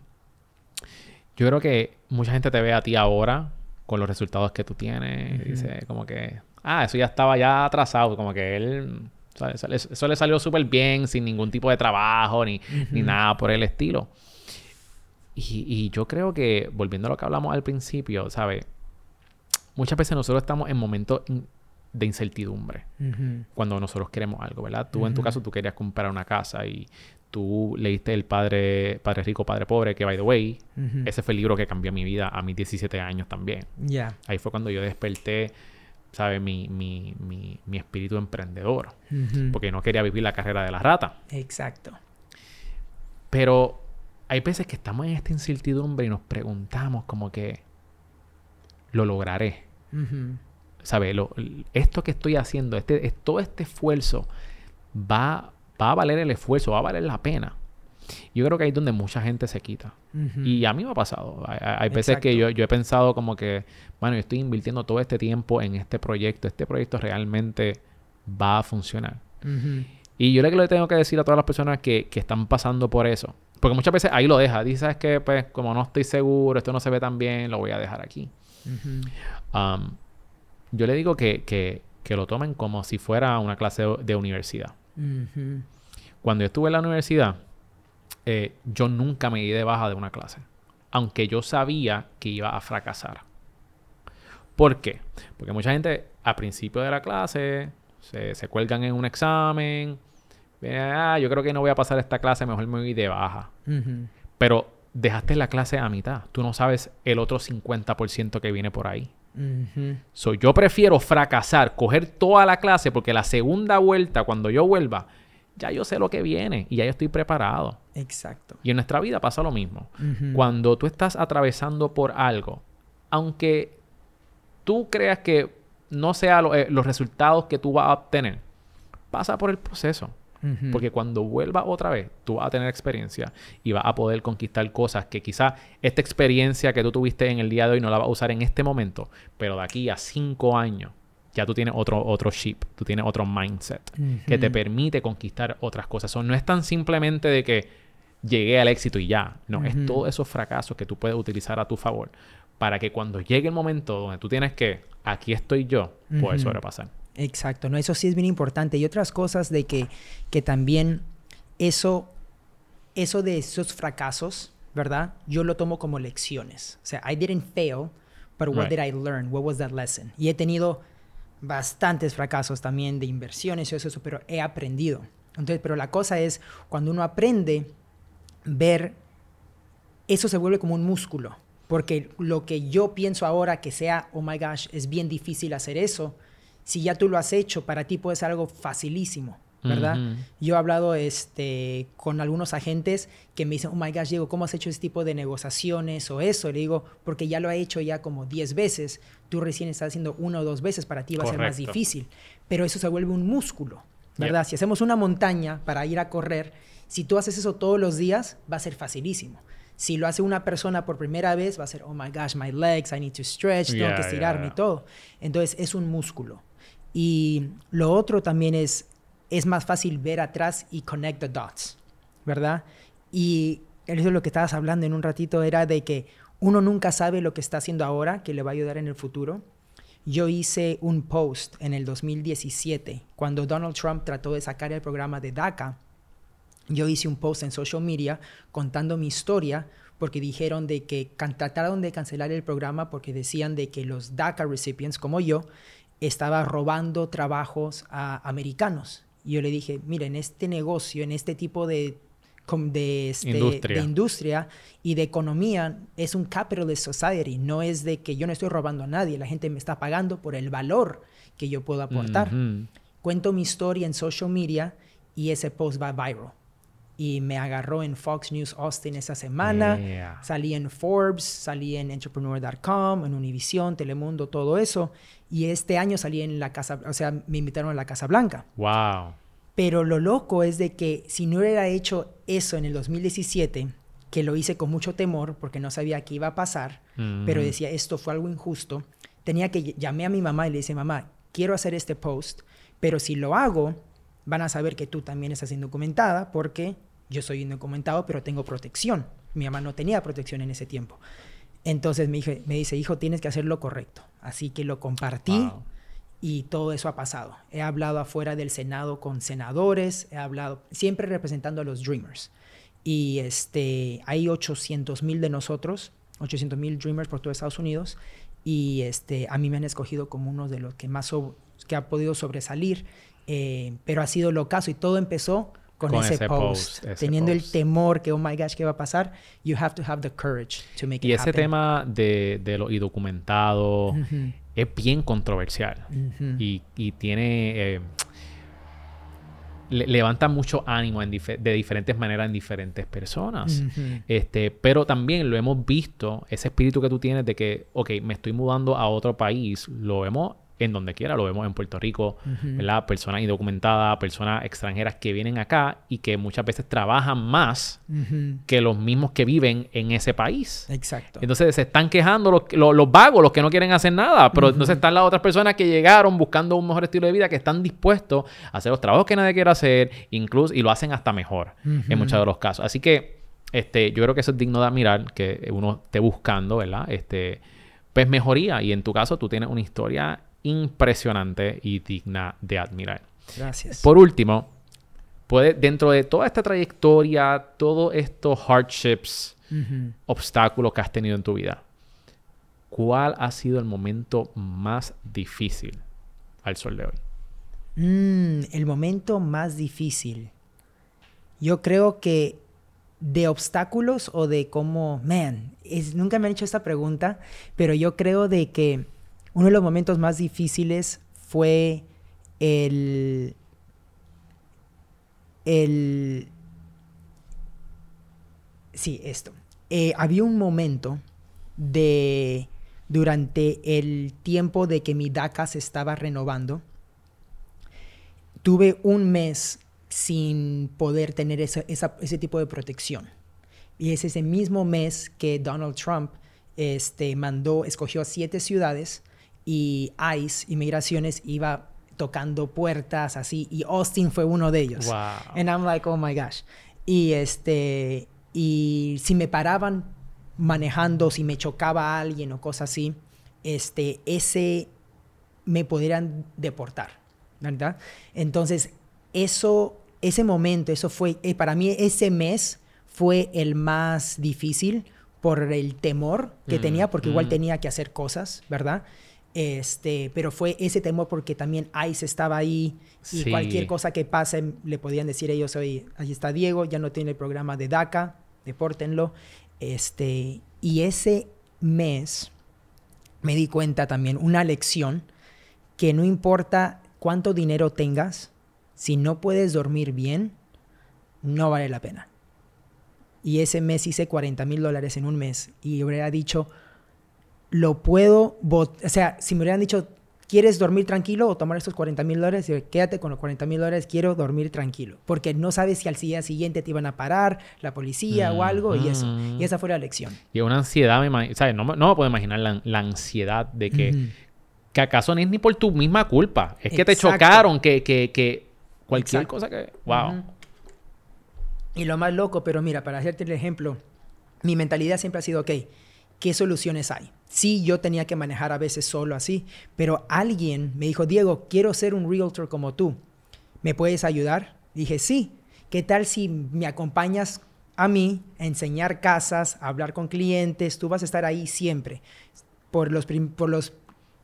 yo creo que mucha gente te ve a ti ahora con los resultados que tú tienes y dice como que, ah, eso ya estaba ya atrasado, como que él eso le salió súper bien, sin ningún tipo de trabajo ni, nada por el estilo. Y, yo creo que, volviendo a lo que hablamos al principio, ¿sabes? Muchas veces nosotros estamos en momentos de incertidumbre cuando nosotros queremos algo, ¿verdad? Tú, en tu caso, tú querías comprar una casa y tú leíste El Padre, Padre Rico, Padre Pobre, que, by the way, ese fue el libro que cambió mi vida a mis 17 años también. Ya. Ahí fue cuando yo desperté ¿sabe? Mi, mi, mi, mi espíritu emprendedor. Porque no quería vivir la carrera de la rata. Exacto. Pero hay veces que estamos en esta incertidumbre y nos preguntamos como que lo lograré. ¿Sabe? esto que estoy haciendo, este, todo este esfuerzo va, va a valer el esfuerzo, va a valer la pena. Yo creo que ahí es donde mucha gente se quita. Y a mí me ha pasado. Hay, veces que yo, he pensado como que, bueno, yo estoy invirtiendo todo este tiempo en este proyecto. Este proyecto realmente va a funcionar. Y yo le tengo que decir a todas las personas que, están pasando por eso. Porque muchas veces ahí lo deja. Dices, ¿sabes qué? Pues como no estoy seguro, esto no se ve tan bien, lo voy a dejar aquí. Um, yo le digo que, que, que, lo tomen como si fuera una clase de universidad. Cuando yo estuve en la universidad, eh, yo nunca me di de baja de una clase, aunque yo sabía que iba a fracasar. ¿Por qué? Porque mucha gente a principio de la clase se, cuelgan en un examen, ah, yo creo que no voy a pasar esta clase, mejor me voy de baja. Pero dejaste la clase a mitad, tú no sabes el otro 50% que viene por ahí. yo prefiero fracasar, coger toda la clase, porque la segunda vuelta, cuando yo vuelva, ya yo sé lo que viene y ya yo estoy preparado. Exacto. Y en nuestra vida pasa lo mismo. Cuando tú estás atravesando por algo, aunque tú creas que no sea eh, los resultados que tú vas a obtener, pasa por el proceso. Porque cuando vuelva otra vez, tú vas a tener experiencia y vas a poder conquistar cosas que quizá esta experiencia que tú tuviste en el día de hoy no la vas a usar en este momento, pero de aquí a cinco años ya tú tienes otro, otro chip, tú tienes otro mindset que te permite conquistar otras cosas. no es tan simplemente de que llegué al éxito y ya. No, es todos esos fracasos que tú puedes utilizar a tu favor para que cuando llegue el momento donde tú tienes que, aquí estoy yo, puedes sobrepasar. Exacto, no, eso sí es bien importante. Y otras cosas de que, que también eso, eso de esos fracasos, ¿verdad? Yo lo tomo como lecciones. O sea, I didn't fail, but what did I learn? What was that lesson? Y he tenido bastantes fracasos también de inversiones y eso, eso, pero he aprendido. Entonces, pero la cosa es, cuando uno aprende, ver, eso se vuelve como un músculo. Porque lo que yo pienso ahora que sea, oh my gosh, es bien difícil hacer eso, si ya tú lo has hecho, para ti puede ser algo facilísimo. ¿verdad? Yo he hablado este, con algunos agentes que me dicen, oh my gosh, Diego, ¿cómo has hecho ese tipo de negociaciones o eso? le digo, porque ya lo he hecho ya como 10 veces, tú recién estás haciendo una o dos veces, para ti va a ser más difícil. Pero eso se vuelve un músculo, ¿verdad? Si hacemos una montaña para ir a correr Si tú haces eso todos los días, va a ser facilísimo. Si lo hace una persona por primera vez, va a ser, oh my gosh, my legs, I need to stretch, tengo que estirarme y todo. Entonces es un músculo. Y lo otro también es, es más fácil ver atrás y connect the dots, ¿verdad? Y eso es lo que estabas hablando en un ratito, era de que uno nunca sabe lo que está haciendo ahora, que le va a ayudar en el futuro. Yo hice un post en el 2017, cuando Donald Trump trató de sacar el programa de DACA. Yo hice un post en social media contando mi historia porque dijeron de que trataron de cancelar el programa porque decían de que los DACA recipients como yo estaba robando trabajos a americanos. Y yo le dije, miren, este negocio, en este tipo de, de, este, industria. de industria y de economía, es un capitalist society. No es de que yo no estoy robando a nadie, la gente me está pagando por el valor que yo puedo aportar. Cuento mi historia en social media y ese post va viral y me agarró en Fox News Austin esa semana. Salí en Forbes, salí en Entrepreneur.com, en Univision, Telemundo, todo eso. Y este año salí en la Casa, o sea, me invitaron a la Casa Blanca. Wow. Pero lo loco es de que si no hubiera hecho eso en el 2017, que lo hice con mucho temor porque no sabía qué iba a pasar, pero decía esto fue algo injusto, tenía que llamé a mi mamá y le dije, mamá, quiero hacer este post, pero si lo hago, van a saber que tú también estás indocumentada porque yo soy indocumentado, pero tengo protección. Mi mamá no tenía protección en ese tiempo. Entonces me, me dice, hijo, tienes que hacer lo correcto. Así que lo compartí y todo eso ha pasado. He hablado afuera del Senado con senadores, he hablado siempre representando a los Dreamers. Y este, hay 800 mil de nosotros, 800 mil Dreamers por todo Estados Unidos. Y este, a mí me han escogido como uno de los que más que ha podido sobresalir eh, pero ha sido lo caso y todo empezó con, ese, post, teniendo el temor que, oh my gosh, ¿qué va a pasar? You have to have the courage to make y ese tema de, de lo indocumentado es bien controversial y, y, tiene... Eh, levanta mucho ánimo en de diferentes maneras en diferentes personas. este, pero también lo hemos visto, ese espíritu que tú tienes de que, ok, me estoy mudando a otro país, lo hemos en donde quiera, lo vemos en Puerto Rico, ¿verdad? Personas indocumentadas, personas extranjeras que vienen acá y que muchas veces trabajan más que los mismos que viven en ese país. Exacto. Entonces se están quejando los, los, vagos, los que no quieren hacer nada, pero entonces están las otras personas que llegaron buscando un mejor estilo de vida, que están dispuestos a hacer los trabajos que nadie quiere hacer, incluso, y lo hacen hasta mejor en muchos de los casos. Así que este, yo creo que eso es digno de admirar, que uno esté buscando, ¿verdad? Este, pues mejoría. Y en tu caso tú tienes una historia impresionante y digna de admirar. Gracias. Por último, puede, dentro de toda esta trayectoria, todos estos hardships, obstáculos que has tenido en tu vida, ¿cuál ha sido el momento más difícil al sol de hoy? Mm, el momento más difícil. Yo creo que de obstáculos o de cómo, man, es, nunca me han hecho esta pregunta, pero yo creo de que uno de los momentos más difíciles fue el, el, sí, esto. Eh, había un momento de, durante el tiempo de que mi DACA se estaba renovando, tuve un mes sin poder tener ese tipo de protección. Y es ese mismo mes que Donald Trump este, mandó, escogió siete ciudades y ICE, Inmigraciones, iba tocando puertas así y Austin fue uno de ellos. Wow. And I'm like, oh my gosh. Y este y si me paraban manejando, si me chocaba a alguien o cosas así, este ese me podrían deportar, ¿verdad? Entonces, eso ese momento, eso fue eh, para mí ese mes fue el más difícil por el temor que mm, tenía, porque igual mm. tenía que hacer cosas, ¿verdad? Este, pero fue ese temor porque también ICE estaba ahí y cualquier cosa que pase le podían decir ellos, oye, ahí está Diego, ya no tiene el programa de DACA, depórtenlo. Este, y ese mes me di cuenta también, una lección, que no importa cuánto dinero tengas, si no puedes dormir bien, no vale la pena. Y ese mes hice 40 mil dólares en un mes y hubiera dicho, lo puedo, o sea, si me hubieran dicho ¿Quieres dormir tranquilo o tomar estos 40 mil dólares? Quédate con los 40 mil dólares, quiero dormir tranquilo. Porque no sabes si al día siguiente te iban a parar la policía o algo y eso. Y esa fue la lección. Y una ansiedad, me ¿sabes? No, no me puedo imaginar la, ansiedad de que, que acaso no es ni por tu misma culpa. Es que te chocaron, que, que, que cualquier cosa que... ¡Wow! Y lo más loco, pero mira, para hacerte el ejemplo, mi mentalidad siempre ha sido, ok, ¿qué soluciones hay? Sí, yo tenía que manejar a veces solo así, pero alguien me dijo, Diego, quiero ser un realtor como tú. ¿Me puedes ayudar? Dije, sí. ¿Qué tal si me acompañas a mí a enseñar casas, a hablar con clientes? Tú vas a estar ahí siempre. Por los, por los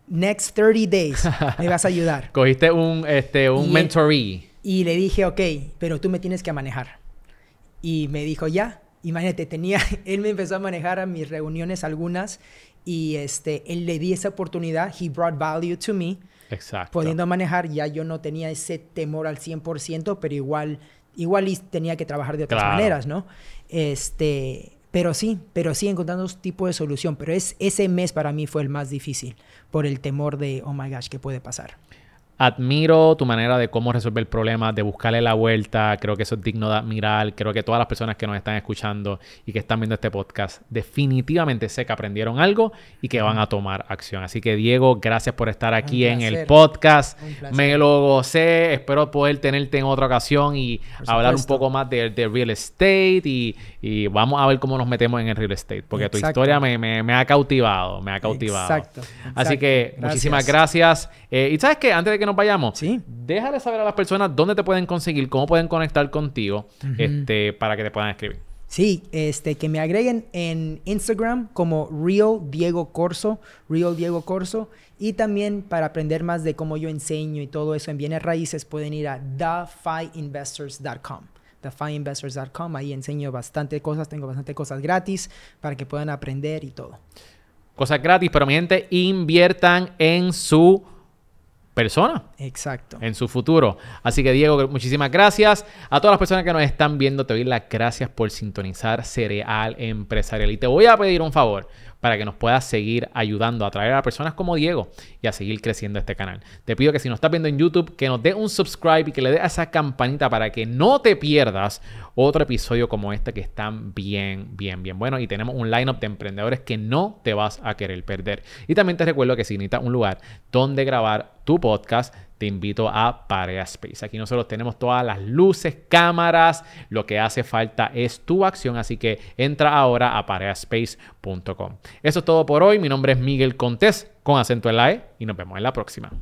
next 30 days me vas a ayudar. [laughs] Cogiste un, este, un mentoree. Y le dije, ok, pero tú me tienes que manejar. Y me dijo, ya. Imagínate, tenía, [laughs] él me empezó a manejar a mis reuniones algunas y este, él le di esa oportunidad, he brought value to me. Exacto. Pudiendo manejar, ya yo no tenía ese temor al 100%, pero igual, igual tenía que trabajar de otras maneras, ¿no? Este, pero sí, pero sí encontrando un tipo de solución. Pero es, ese mes para mí fue el más difícil por el temor de, oh my gosh, ¿qué puede pasar? Admiro tu manera de cómo resolver problemas, de buscarle la vuelta. Creo que eso es digno de admirar. Creo que todas las personas que nos están escuchando y que están viendo este podcast definitivamente sé que aprendieron algo y que van a tomar acción. Así que Diego, gracias por estar aquí en el podcast. Me lo gocé. Espero poder tenerte en otra ocasión y hablar un poco más de, real estate y, vamos a ver cómo nos metemos en el real estate. Porque tu historia me, ha cautivado. Me ha cautivado. Exacto. Así que muchísimas gracias. Eh, y sabes que antes de que vayamos, sí. déjale saber a las personas dónde te pueden conseguir, cómo pueden conectar contigo, este, para que te puedan escribir. Sí, este, que me agreguen en Instagram como Real Diego Corso, Real Diego Corso, y también para aprender más de cómo yo enseño y todo eso en bienes raíces pueden ir a thefiinvestors.com thefiinvestors.com, ahí enseño bastante cosas, tengo bastante cosas gratis para que puedan aprender y todo. Cosas gratis, pero mi gente, inviertan en su persona. Exacto. En su futuro. Así que Diego, muchísimas gracias. A todas las personas que nos están viendo, te doy las gracias por sintonizar Cereal Empresarial. Y te voy a pedir un favor para que nos puedas seguir ayudando a atraer a personas como Diego y a seguir creciendo este canal. Te pido que si nos estás viendo en YouTube, que nos dé un subscribe y que le dé a esa campanita para que no te pierdas otro episodio como este que están bien, bien, bien bueno. Y tenemos un lineup de emprendedores que no te vas a querer perder. Y también te recuerdo que si necesitas un lugar donde grabar tu podcast, te invito a Parea Space. Aquí nosotros tenemos todas las luces, cámaras, lo que hace falta es tu acción, así que entra ahora a pareaspace.com. Eso es todo por hoy, mi nombre es Miguel Contés con acento en la E y nos vemos en la próxima.